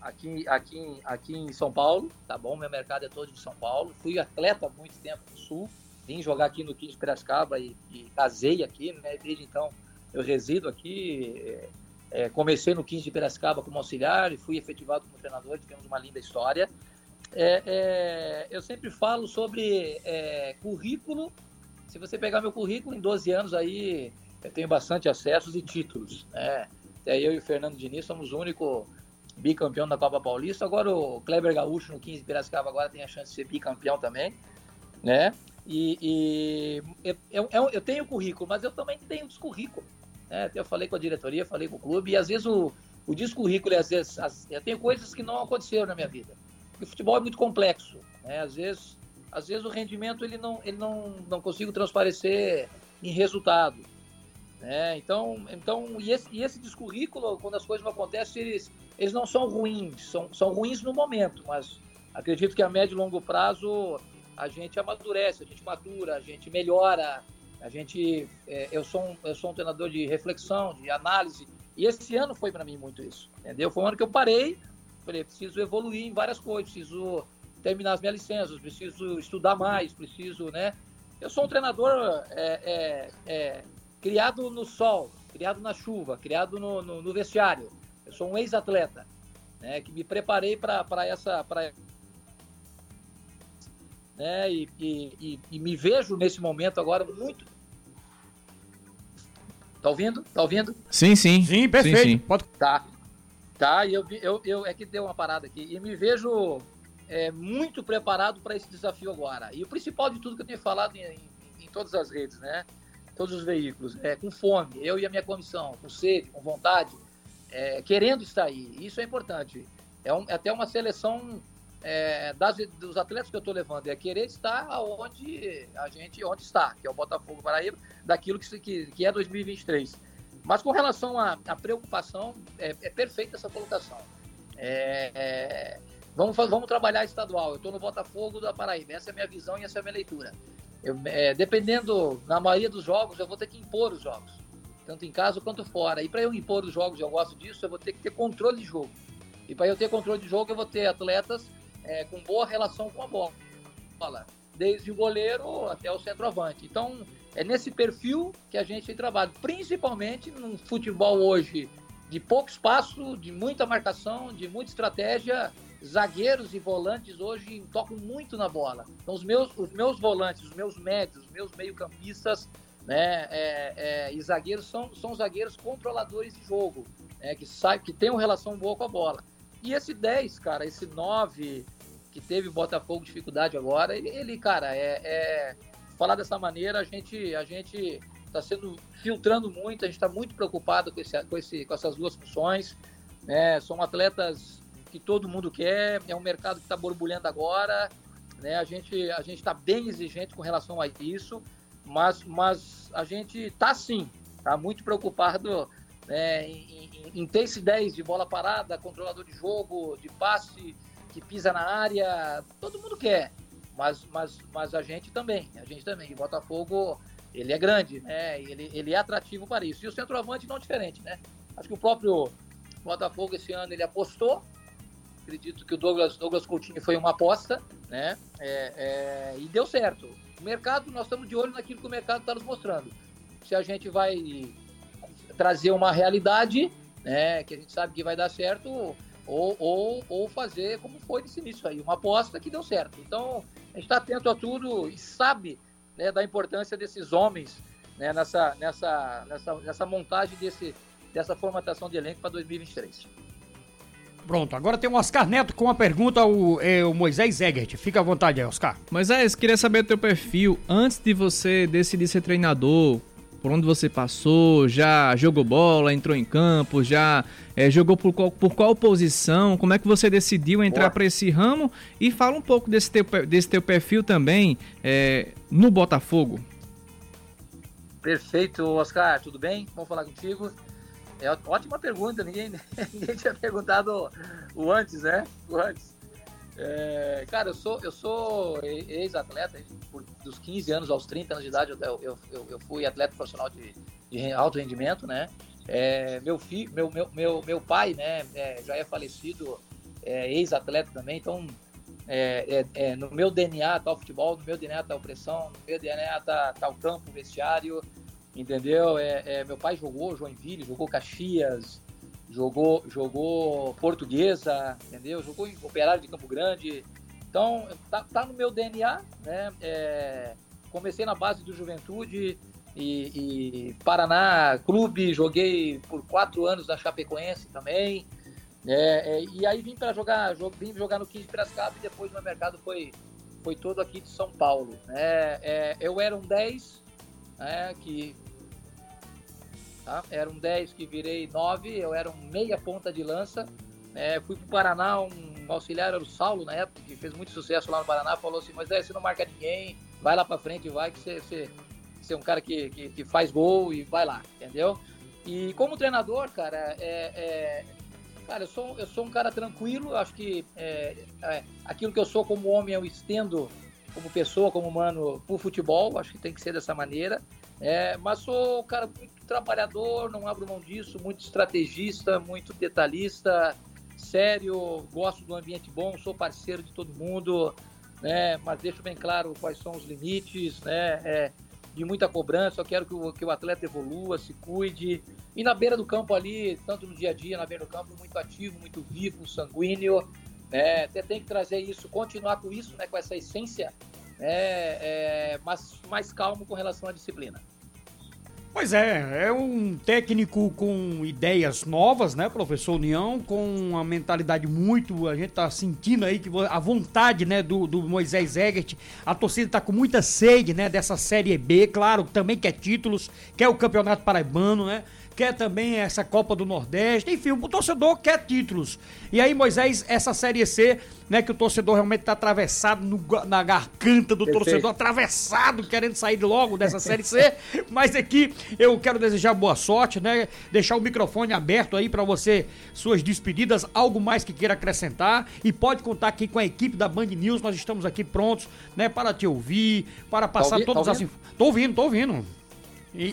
aqui, aqui, aqui em São Paulo, tá bom? Meu mercado é todo de São Paulo. Fui atleta há muito tempo no Sul, vim jogar aqui no 15 de Piracicaba e, e casei aqui, né? Desde então eu resido aqui. É, é, comecei no 15 de Piracicaba como auxiliar e fui efetivado como treinador, tivemos uma linda história. É, é, eu sempre falo sobre é, currículo. Se você pegar meu currículo, em 12 anos aí, eu tenho bastante acessos e títulos. Né? Até eu e o Fernando Diniz somos o único bicampeão da Copa Paulista. Agora o Kleber Gaúcho no 15 de Piracicaba agora tem a chance de ser bicampeão também. Né? E, e eu, eu, eu, tenho currículo, mas eu também tenho descurrículo. Né? Eu falei com a diretoria, falei com o clube, e às vezes o, o descurrículo, às vezes, as, eu tenho coisas que não aconteceram na minha vida. Porque o futebol é muito complexo. Né? Às, vezes, às vezes o rendimento ele não, ele não, não consigo transparecer em resultado. Né? Então, então e, esse, e esse descurrículo, quando as coisas não acontecem, eles, eles não são ruins, são, são ruins no momento, mas acredito que a médio e longo prazo a gente amadurece, a gente matura, a gente melhora, a gente, é, eu, sou um, eu sou um treinador de reflexão, de análise, e esse ano foi para mim muito isso, entendeu? Foi um ano que eu parei, falei, preciso evoluir em várias coisas, preciso terminar as minhas licenças, preciso estudar mais, preciso, né? Eu sou um treinador é, é, é, criado no sol, criado na chuva, criado no, no, no vestiário. Eu sou um ex-atleta, né? Que me preparei para essa. Né? E, e, e, me vejo nesse momento agora muito Tá ouvindo? Tá ouvindo? Sim, sim. Sim, perfeito. Sim, sim. Pode... Tá. Tá, e eu, eu, eu é que deu uma parada aqui. E me vejo é, muito preparado para esse desafio agora. E o principal de tudo que eu tenho falado em, em, em, todas as redes, né? Todos os veículos, é com fome, eu e a minha comissão, com sede, com vontade, é, querendo estar aí. Isso é importante. É, um, é até uma seleção é, das, dos atletas que eu estou levando, é querer estar onde a gente onde está, que é o Botafogo Paraíba, daquilo que, que, que é 2023. Mas com relação à, à preocupação, é, é, perfeita essa colocação. É, é, vamos, vamos trabalhar estadual. Eu estou no Botafogo da Paraíba. Essa é a minha visão e essa é a minha leitura. Eu, é, dependendo, na maioria dos jogos, eu vou ter que impor os jogos, tanto em casa quanto fora. E para eu impor os jogos, eu gosto disso, eu vou ter que ter controle de jogo. E para eu ter controle de jogo, eu vou ter atletas é, com boa relação com a bola, desde o goleiro até o centroavante. Então, é nesse perfil que a gente tem trabalho, principalmente no futebol hoje de pouco espaço, de muita marcação, de muita estratégia. Zagueiros e volantes hoje tocam muito na bola. Então, os meus, os meus volantes, os meus médios, os meus meio-campistas né, é, é, e zagueiros são, são zagueiros controladores de jogo, né, que, sai, que tem uma relação boa com a bola. E esse 10, cara, esse 9, que teve Botafogo dificuldade agora, ele, ele cara, é, é, falar dessa maneira, a gente a gente está sendo filtrando muito, a gente está muito preocupado com, esse, com, esse, com essas duas funções. Né? São atletas que todo mundo quer, é um mercado que está borbulhando agora, né? A gente a gente está bem exigente com relação a isso, mas mas a gente está sim, está muito preocupado né, em, em, em, ter esse 10 de bola parada, controlador de jogo, de passe, que pisa na área, todo mundo quer mas, mas, mas a gente também, a gente também. O Botafogo, ele é grande, né? Ele, ele é atrativo para isso. E o centroavante não diferente, né? Acho que o próprio Botafogo esse ano ele apostou. Acredito que o Douglas, Douglas Coutinho foi uma aposta, né? É, é, e deu certo. O mercado, nós estamos de olho naquilo que o mercado está nos mostrando. Se a gente vai trazer uma realidade, né? Que a gente sabe que vai dar certo, ou, ou, ou fazer como foi nesse início aí, uma aposta que deu certo. Então, a gente está atento a tudo e sabe né, da importância desses homens né, nessa, nessa, nessa, nessa montagem desse, dessa formatação de elenco para 2023. Pronto, agora tem o Oscar Neto com uma pergunta ao, é, o Moisés Egert. Fica à vontade aí, Oscar. Moisés, queria saber teu perfil. Antes de você decidir ser treinador, por onde você passou, já jogou bola, entrou em campo, já é, jogou por qual, por qual posição, como é que você decidiu entrar para esse ramo e fala um pouco desse teu, desse teu perfil também é, no Botafogo. Perfeito, Oscar, tudo bem? Vamos falar contigo. É ótima pergunta, ninguém, ninguém tinha perguntado o antes, né? O antes. É, cara, eu sou, eu sou ex-atleta, dos 15 anos aos 30 anos de idade, eu, eu, eu, eu fui atleta profissional de, de alto rendimento, né? É, meu, meu, meu, meu, meu pai, né, é, já é falecido, é, ex-atleta também, então é, é, é, no meu DNA tá o futebol, no meu DNA tá a opressão, no meu DNA tá, tá o campo, o vestiário, entendeu? Meu pai jogou Joinville, jogou Caxias, jogou, jogou Portuguesa, entendeu? Jogou em Operário de Campo Grande. Então, tá, tá no meu DNA, né? É, comecei na base do Juventude e, e, Paraná Clube, joguei por quatro anos na Chapecoense também. É, é, e aí vim para jogar, vim jogar no 15 de Piracicaba e depois meu mercado foi, foi todo aqui de São Paulo. Né? É, eu era um 10, né, que Tá? Era um 10 que virei 9, eu era um meia ponta de lança. É, fui para o Paraná, um auxiliar era o Saulo na época, que fez muito sucesso lá no Paraná, falou assim, mas é, você não marca ninguém, vai lá para frente, vai que você, você, você, é um cara que, que, que, faz gol e vai lá, entendeu? E como treinador, cara, é, é cara, eu sou, eu sou um cara tranquilo, acho que é, é, aquilo que eu sou como homem eu estendo como pessoa, como humano, pro futebol, acho que tem que ser dessa maneira. É, mas sou um cara muito trabalhador, não abro mão disso, muito estrategista, muito detalhista, sério, gosto do ambiente bom, sou parceiro de todo mundo, né? Mas deixo bem claro quais são os limites, né? É, de muita cobrança, eu quero que o, que o atleta evolua, se cuide. E na beira do campo ali, tanto no dia a dia, na beira do campo, muito ativo, muito vivo, sanguíneo. Né? Até tem que trazer isso, continuar com isso, né? com essa essência é, é, mas mais calmo com relação à disciplina. Pois é, é um técnico com ideias novas, né, professor União, com uma mentalidade muito, a gente tá sentindo aí que a vontade, né, do, do Moisés Egert, a torcida tá com muita sede, né, dessa Série B, claro, também quer títulos, quer o Campeonato Paraibano, né, quer também essa Copa do Nordeste, enfim, o torcedor quer títulos. E aí, Moisés, essa Série C, né, que o torcedor realmente está atravessado no, na garganta do Perfeito. torcedor, atravessado, querendo sair logo dessa Série C. Mas aqui eu quero desejar boa sorte, né, deixar o microfone aberto aí para você, suas despedidas, algo mais que queira acrescentar e pode contar aqui com a equipe da Band News, nós estamos aqui prontos, né, para te ouvir, para passar tá todas tá as... Tô ouvindo, tô ouvindo. E...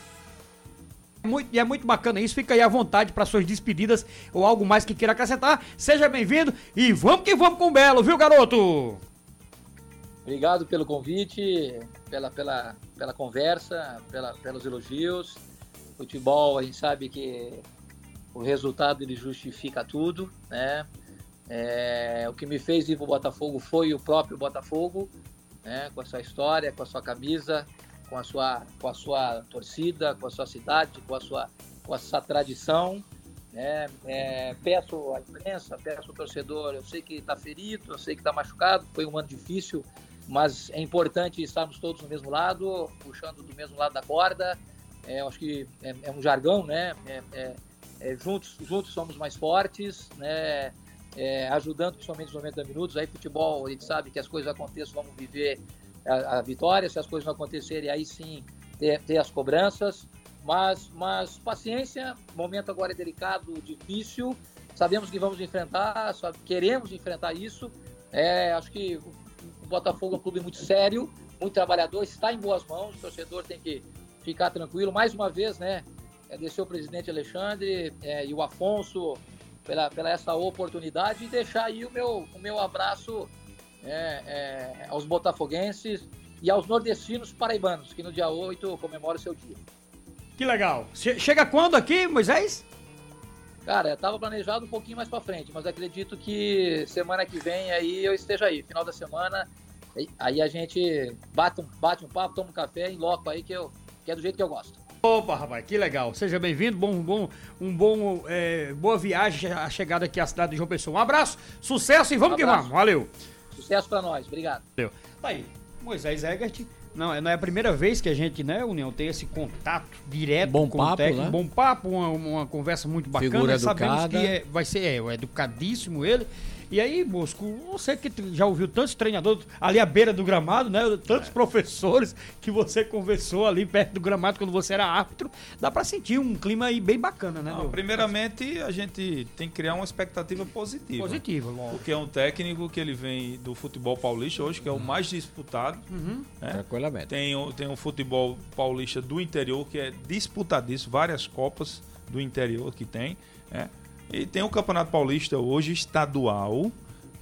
Muito, e é muito bacana isso. Fica aí à vontade para suas despedidas ou algo mais que queira acrescentar. Seja bem-vindo e vamos que vamos com o Belo, viu, garoto? Obrigado pelo convite, pela, pela, pela conversa, pela, pelos elogios. Futebol, a gente sabe que o resultado ele justifica tudo, né? É, o que me fez ir para o Botafogo foi o próprio Botafogo, né? com a sua história, com a sua camisa, com a sua, com a sua torcida, com a sua cidade, com a sua, com a sua tradição. Né? É, peço à imprensa, peço ao torcedor, eu sei que está ferido, eu sei que está machucado, foi um ano difícil, mas é importante estarmos todos no mesmo lado, puxando do mesmo lado da corda. É, acho que é, é, um jargão, né? É, é, é, juntos, juntos somos mais fortes, né? ajudando principalmente nos 90 minutos. Aí futebol, a gente sabe que as coisas aconteçam, vamos viver a, a, vitória, se as coisas não acontecerem, aí sim ter, ter as cobranças. Mas, mas paciência, momento agora é delicado, difícil. Sabemos que vamos enfrentar, só queremos enfrentar isso. É, acho que o Botafogo é um clube muito sério, muito trabalhador, está em boas mãos. O torcedor tem que ficar tranquilo. Mais uma vez, né? Agradecer o presidente Alexandre é, e o Afonso pela, pela essa oportunidade e deixar aí o meu, o meu abraço é, é, aos botafoguenses e aos nordestinos paraibanos, que no dia 8 comemoram o seu dia. Que legal. Chega quando aqui, Moisés? Cara, estava planejado um pouquinho mais para frente, mas acredito que semana que vem aí eu esteja aí, final da semana. Aí a gente bate um, bate um papo, toma um café em loco aí, que, eu, que é do jeito que eu gosto. Opa, rapaz, que legal. Seja bem-vindo, bom, bom, um bom, é, boa viagem a chegada aqui à cidade de João Pessoa. Um abraço, sucesso e vamos um que vamos. Valeu. Sucesso para nós, obrigado. Valeu. Tá aí, Moisés Egert. Não, não é a primeira vez que a gente, né, União, tem esse contato direto bom com papo, o técnico. Né? Bom papo, uma, uma conversa muito bacana. Figura Sabemos educada. que é, vai ser é, é educadíssimo ele. E aí, Bosco, você que já ouviu tantos treinadores ali à beira do gramado, né? Tantos é. professores que você conversou ali perto do gramado quando você era árbitro, dá para sentir um clima aí bem bacana, né? Não, primeiramente, a gente tem que criar uma expectativa positiva. Positiva, logo. Porque é um técnico que ele vem do futebol paulista hoje, que é o mais disputado. Uhum. Né? Tem, tem o futebol paulista do interior, que é disputadíssimo, várias copas do interior que tem. Né? E tem o Campeonato Paulista hoje estadual,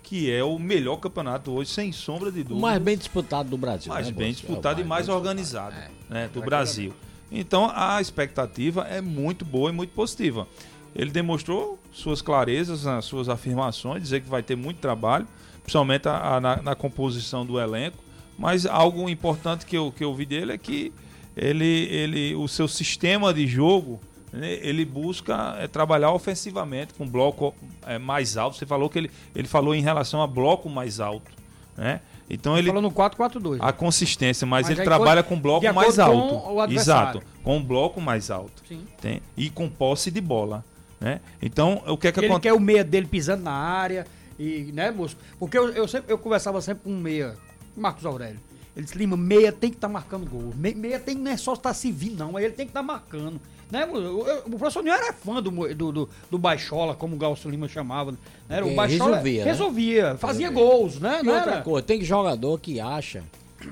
que é o melhor campeonato hoje, sem sombra de dúvida. O mais bem disputado do Brasil. Mais né, bem disputado é mais e mais organizado é. né, do Brasil. Então a expectativa é muito boa e muito positiva. Ele demonstrou suas clarezas nas suas afirmações, dizer que vai ter muito trabalho, principalmente a, a, na, na, composição do elenco. Mas algo importante que eu, que eu vi dele é que ele, ele, o seu sistema de jogo né, ele busca é, trabalhar ofensivamente com bloco é, mais alto. Você falou que ele, ele falou em relação a bloco mais alto, né? Então ele falou no 4-4-2. A consistência, mas, mas ele trabalha com bloco mais alto. Com Exato, com um bloco mais alto. Sim. Tem, e com posse de bola, né? Então, o que é que acontece? Ele quer o meia dele pisando na área e, né, moço? Porque eu, eu sempre eu conversava sempre com um meia, Marcos Aurélio. Ele disse, Lima, meia tem que estar tá marcando gol. Meia tem não é só estar tá se vir, não. Ele tem que estar tá marcando. Né? O, o professor Nil era fã do, do, do, do, Baixola, como o Galso Lima chamava. Né? Era, o é, Baixola resolvia, né? resolvia fazia resolvia. gols, né? E outra coisa, tem jogador que acha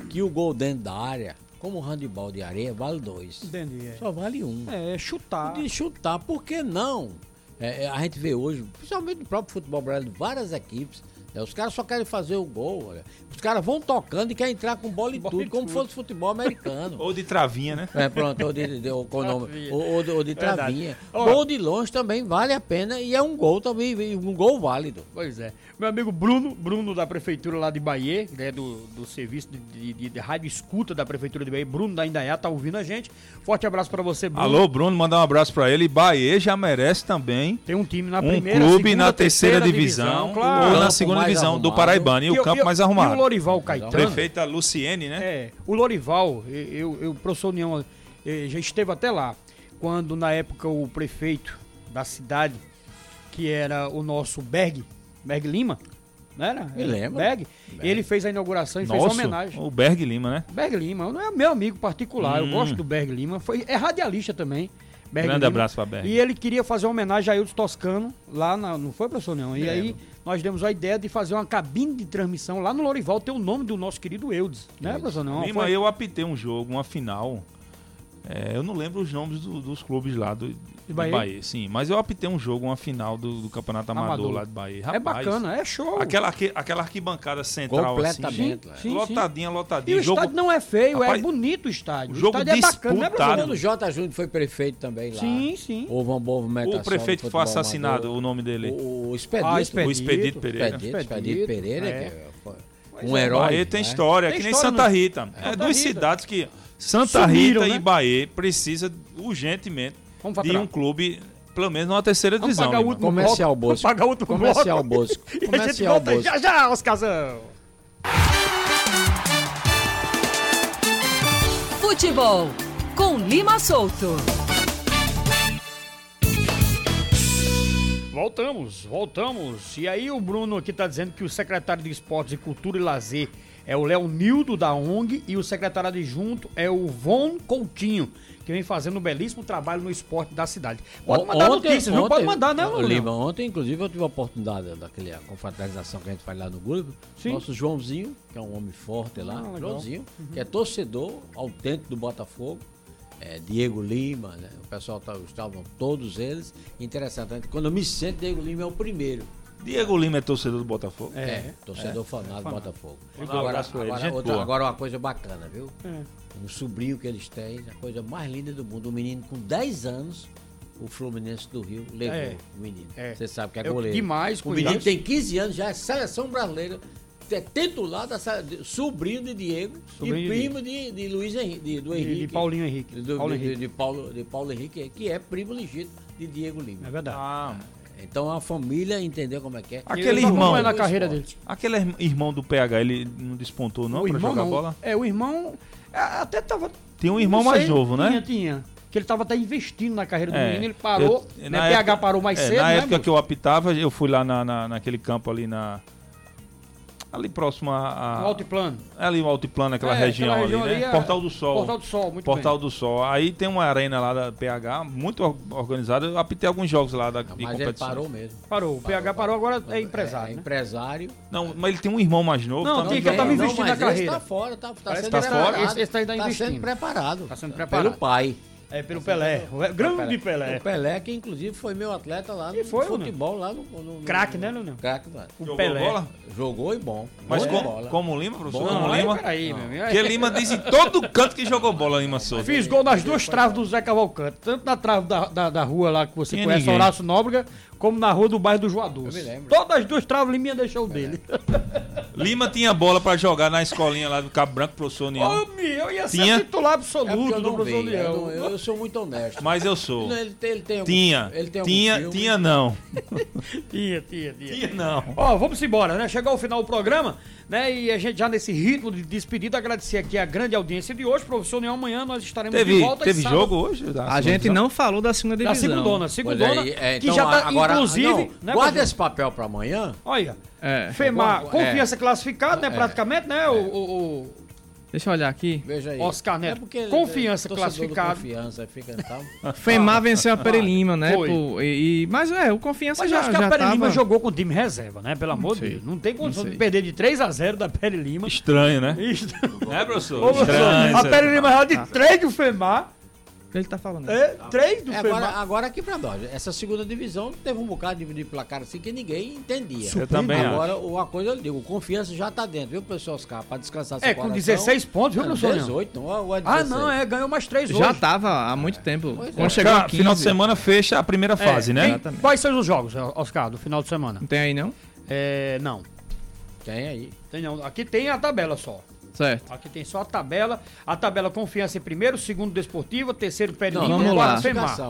que o gol dentro da área, como o handball de areia, vale dois. Entendi. É. Só vale um. É, chutar. De chutar, por que não? É, é, a gente vê hoje, principalmente no próprio futebol brasileiro, várias equipes é, os caras só querem fazer o gol. Olha. Os caras vão tocando e querem entrar com bola e bola tudo, como tudo. fosse futebol americano. ou de travinha, né? É, pronto, ou de, de, ou, ou, ou, ou de travinha. Gol de longe também vale a pena e é um gol também, um gol válido. Pois é. Meu amigo Bruno, Bruno da Prefeitura lá de Bahia, né, do, do serviço de, de, de, rádio escuta da Prefeitura de Bahia, Bruno da Indaiá, tá ouvindo a gente. Forte abraço para você, Bruno. Alô, Bruno, mandar um abraço para ele. Bahia já merece também. Tem um time na um primeira, clube segunda, na terceira, terceira divisão, divisão claro. ou na segunda divisão arrumado. do Paraibano e, e o campo e, mais arrumado. E o Lorival Caetano. Prefeita Luciene, né? É, o Lorival, eu, eu, professor União, eh, já esteve até lá, quando na época o prefeito da cidade, que era o nosso Berg, Berg Lima, não era? Me lembro. Berg. Berg. Ele fez a inauguração e Nossa, fez homenagem. O Berg Lima, né? Berg Lima, não é meu amigo particular, hum. eu gosto do Berg Lima. Foi, é radialista também. Berg Grande Lima. abraço pra Berg. E ele queria fazer uma homenagem a Ailton Toscano, lá na, não foi, professor Neão? E aí nós demos a ideia de fazer uma cabine de transmissão lá no Lorival, ter o nome do nosso querido Eudes, né, professor Neão? Lima, foi... eu apitei um jogo, uma final. É, eu não lembro os nomes do, dos clubes lá do, de Bahia? Bahia? sim. Mas eu optei um jogo, uma final do, do Campeonato Amador, Amador, lá de Bahia. É Rapaz, é bacana, é show. Aquela, aquela arquibancada central Completamente. assim. Sim, lotadinha, sim. lotadinha. E o jogo... estádio não é feio, é Rapaz, é bonito o estádio. O, jogo o estádio disputado. é bacana, né, Quando o J. Júnior foi prefeito também lá. Sim, sim. Houve uma boa O prefeito que foi assassinado, Amador. o nome dele. O, o Expedito. Ah, Expedito. O Expedito Pereira. Expedito, Expedito Pereira, é. que é um herói. Bahia tem né? história, tem que nem Santa Rita. É, duas cidades que Santa Sumiram, Rita né? e Bahia precisa urgentemente de um clube pelo menos numa terceira Vamos divisão. Pagar Comercial Bosco. Pagar outro Comercial Bosco. Comercial Bosco. Já já, Oscarzão. Futebol com Lima Solto. Voltamos, voltamos. E aí o Bruno aqui tá dizendo que o secretário de Esportes e Cultura e Lazer é o Leonildo da ONG e o secretário adjunto é o Von Coutinho, que vem fazendo um belíssimo trabalho no esporte da cidade. Pode mandar ontem, notícias, ontem, não pode mandar, não. Lima, ontem, inclusive, eu tive a oportunidade daquela confraternização que a gente faz lá no grupo. Sim. Nosso Joãozinho, que é um homem forte lá, ah, Joãozinho, uhum. que é torcedor autêntico do Botafogo. É, Diego Lima, né? O pessoal tá, estavam todos eles. Interessante, quando eu me sento, Diego Lima é o primeiro. Diego Lima é torcedor do Botafogo? É, é torcedor é, fanático do Botafogo. Agora, agora, outra, agora, uma coisa bacana, viu? É. Um sobrinho que eles têm, a coisa mais linda do mundo. Um menino com 10 anos, o Fluminense do Rio levou é. o menino. É. Você sabe que é goleiro. Demais, O menino tem 15 anos, já é seleção brasileira. É titular da sobrinho de Diego sobrinho e primo de, de, Luiz Henrique, de, do Henrique. De, de Paulinho Henrique. Do, Paulo de, Henrique. De, Paulo, de Paulo Henrique, que é primo legítimo de Diego Lima. É verdade. Ah, então a família entendeu como é que é. Aquele irmão. é na carreira dele. Aquele irmão do PH, ele não despontou não o pra jogar não. bola? É, o irmão. É, até tava. Tem um irmão mais novo, né? Tinha, tinha. que ele estava até investindo na carreira do é, menino, ele parou, eu, né? PH época, parou mais é, cedo, Na né, época que eu apitava, eu fui lá na, na, naquele campo ali na Ali próximo a. a altiplano. Ali o altiplano, aquela é, região, aquela região ali, né? É Portal do Sol. Portal do Sol, muito Portal bem. do Sol. Aí tem uma arena lá da PH, muito organizada. Eu apitei alguns jogos lá da, Não, de mas competição. Ele parou mesmo. Parou. O PH parou, agora é empresário. É, é empresário. Não, mas ele tem um irmão mais novo. Não, tem que eu tava investindo na carreira. Esse tá fora, tá, tá sendo tá preparado. Fora. Esse, esse tá ainda tá investindo. sendo preparado. Tá sendo preparado. Pelo pai. É, pelo Pelé. O grande Pelé. O Pelé, que inclusive foi meu atleta lá no foi, futebol, lá no. no, Craque, né, Leonel? Craque, né? O Jogou Pelé. Bola? Jogou e bom. Mas com, bola. como Lima, professor? Bom, como Lima? Peraí, meu amigo. Porque Lima diz em todo canto que jogou bola, Lima Souza. Fiz gol nas duas traves do Zé Cavalcante. Tanto na trave da, da, da rua lá que você Tinha conhece, ninguém. Horácio Nóbrega, como na rua do bairro do Joador. Todas as duas traves Liminha deixou é. dele. Lima tinha bola pra jogar na escolinha lá do Cabo Branco, professor União. Ô, eu ia tinha... ser titular absoluto é do professor União. Eu, eu, sou muito honesto. Mas eu sou. Não, ele tem, ele tem algum, tinha. Ele tem tinha, filme. tinha não. tinha, tinha, tinha. Tinha não. Ó, vamos embora, né? Chegou o final do programa, né? E a gente já nesse ritmo de despedida, agradecer aqui a grande audiência de hoje. Professor União, amanhã nós estaremos teve, de volta. Teve jogo hoje? A gente não falou da segunda divisão. Da segundona, segundona, é, então, que já tá, agora, inclusive... Não, né, guarda esse papel para amanhã. Olha, é, FEMAR, confiança é, classificada, né? É, praticamente, né? O, o, o, Deixa eu olhar aqui. Veja aí. Oscar Neto. É confiança é, classificado. Confiança, fica tal. FEMAR venceu a Perilima, né? Pô, e, mas é, o confiança mas já. Mas acho que a Perilima tava... jogou com o time reserva, né? Pelo amor de Deus. Não tem condição de perder de 3 a 0 da Perilima. Estranho, né? Estranho. É, professor? Estranho. A Perilima errou de 3 do FEMAR ele tá falando. É, três do é, agora, agora aqui pra nós, essa segunda divisão teve um bocado de, de placar assim que ninguém entendia. Eu também Agora, acho. uma coisa eu digo, confiança já tá dentro, viu, pessoal Oscar? Pra descansar É, com 16 pontos, viu, professor? 18, não, é Ah, não, é, ganhou mais 3 hoje. Já tava há muito tempo. Pois Quando é. chegou a final de semana, fecha a primeira é, fase, né? Tem, quais são os jogos, Oscar, do final de semana? Não tem aí, não? É, não. Tem aí. Tem não. Aqui tem a tabela só. Certo. Aqui tem só a tabela. A tabela confiança em primeiro, segundo desportiva, terceiro pé de Não, vamos lá.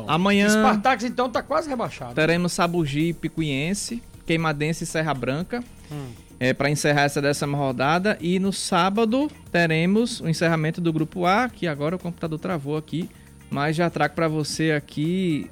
Amanhã. Spartax então tá quase rebaixado. Teremos Sabugi Picuiense, Queimadense e Serra Branca. Hum. É, para encerrar essa décima rodada. E no sábado teremos o encerramento do grupo A, que agora o computador travou aqui. Mas já trago para você aqui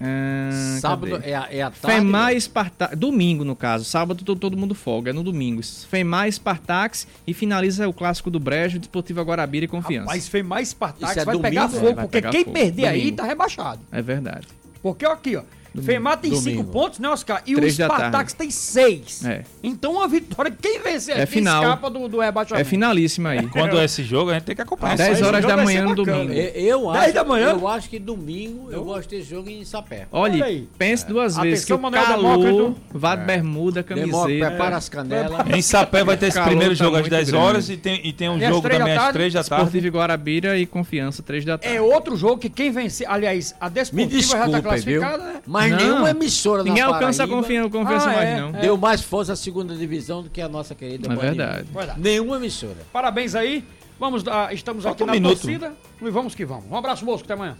ah, sábado é a, é a tarde? FEMAR e Spartax. Domingo, no caso. Sábado todo, todo mundo folga, é no domingo. FEMAR e Spartax e finaliza o clássico do Brejo, Desportivo Guarabira e Confiança. Mas FEMAR e Spartax é vai domingo, pegar fogo, é, vai porque pegar quem fogo. perder domingo. aí tá rebaixado. É verdade. Porque aqui, ó. Domingo. Femar tem 5 pontos, né, Oscar? E o Spartax tem 6. É. Então a vitória, quem vencer é aqui final. escapa do, do rebaixamento. É finalíssima aí. Quando é esse jogo, a gente tem que acompanhar. 10 horas da manhã no domingo. Eu, eu acho, da manhã? Eu acho que domingo eu gosto desse jogo em Sapé. Olha, pense duas é. vezes Atenção, que o calor, vá de bermuda, camiseta. prepara as canelas. Em Sapé vai ter esse primeiro tá jogo às 10 horas e tem, e tem um e jogo também às 3 da tarde. Esportivo Guarabira e Confiança, 3 da tarde. É outro jogo que quem vencer, aliás, a Desportiva já tá classificada, né? Mas nenhuma emissora emissora Ninguém alcança a confiança, confiança ah, mais, é, não. Deu mais força à segunda divisão do que a nossa querida É verdade. Nenhuma emissora. Parabéns aí. Vamos, uh, estamos Falta aqui um na minuto. torcida. E vamos que vamos. Um abraço, moço. Até amanhã.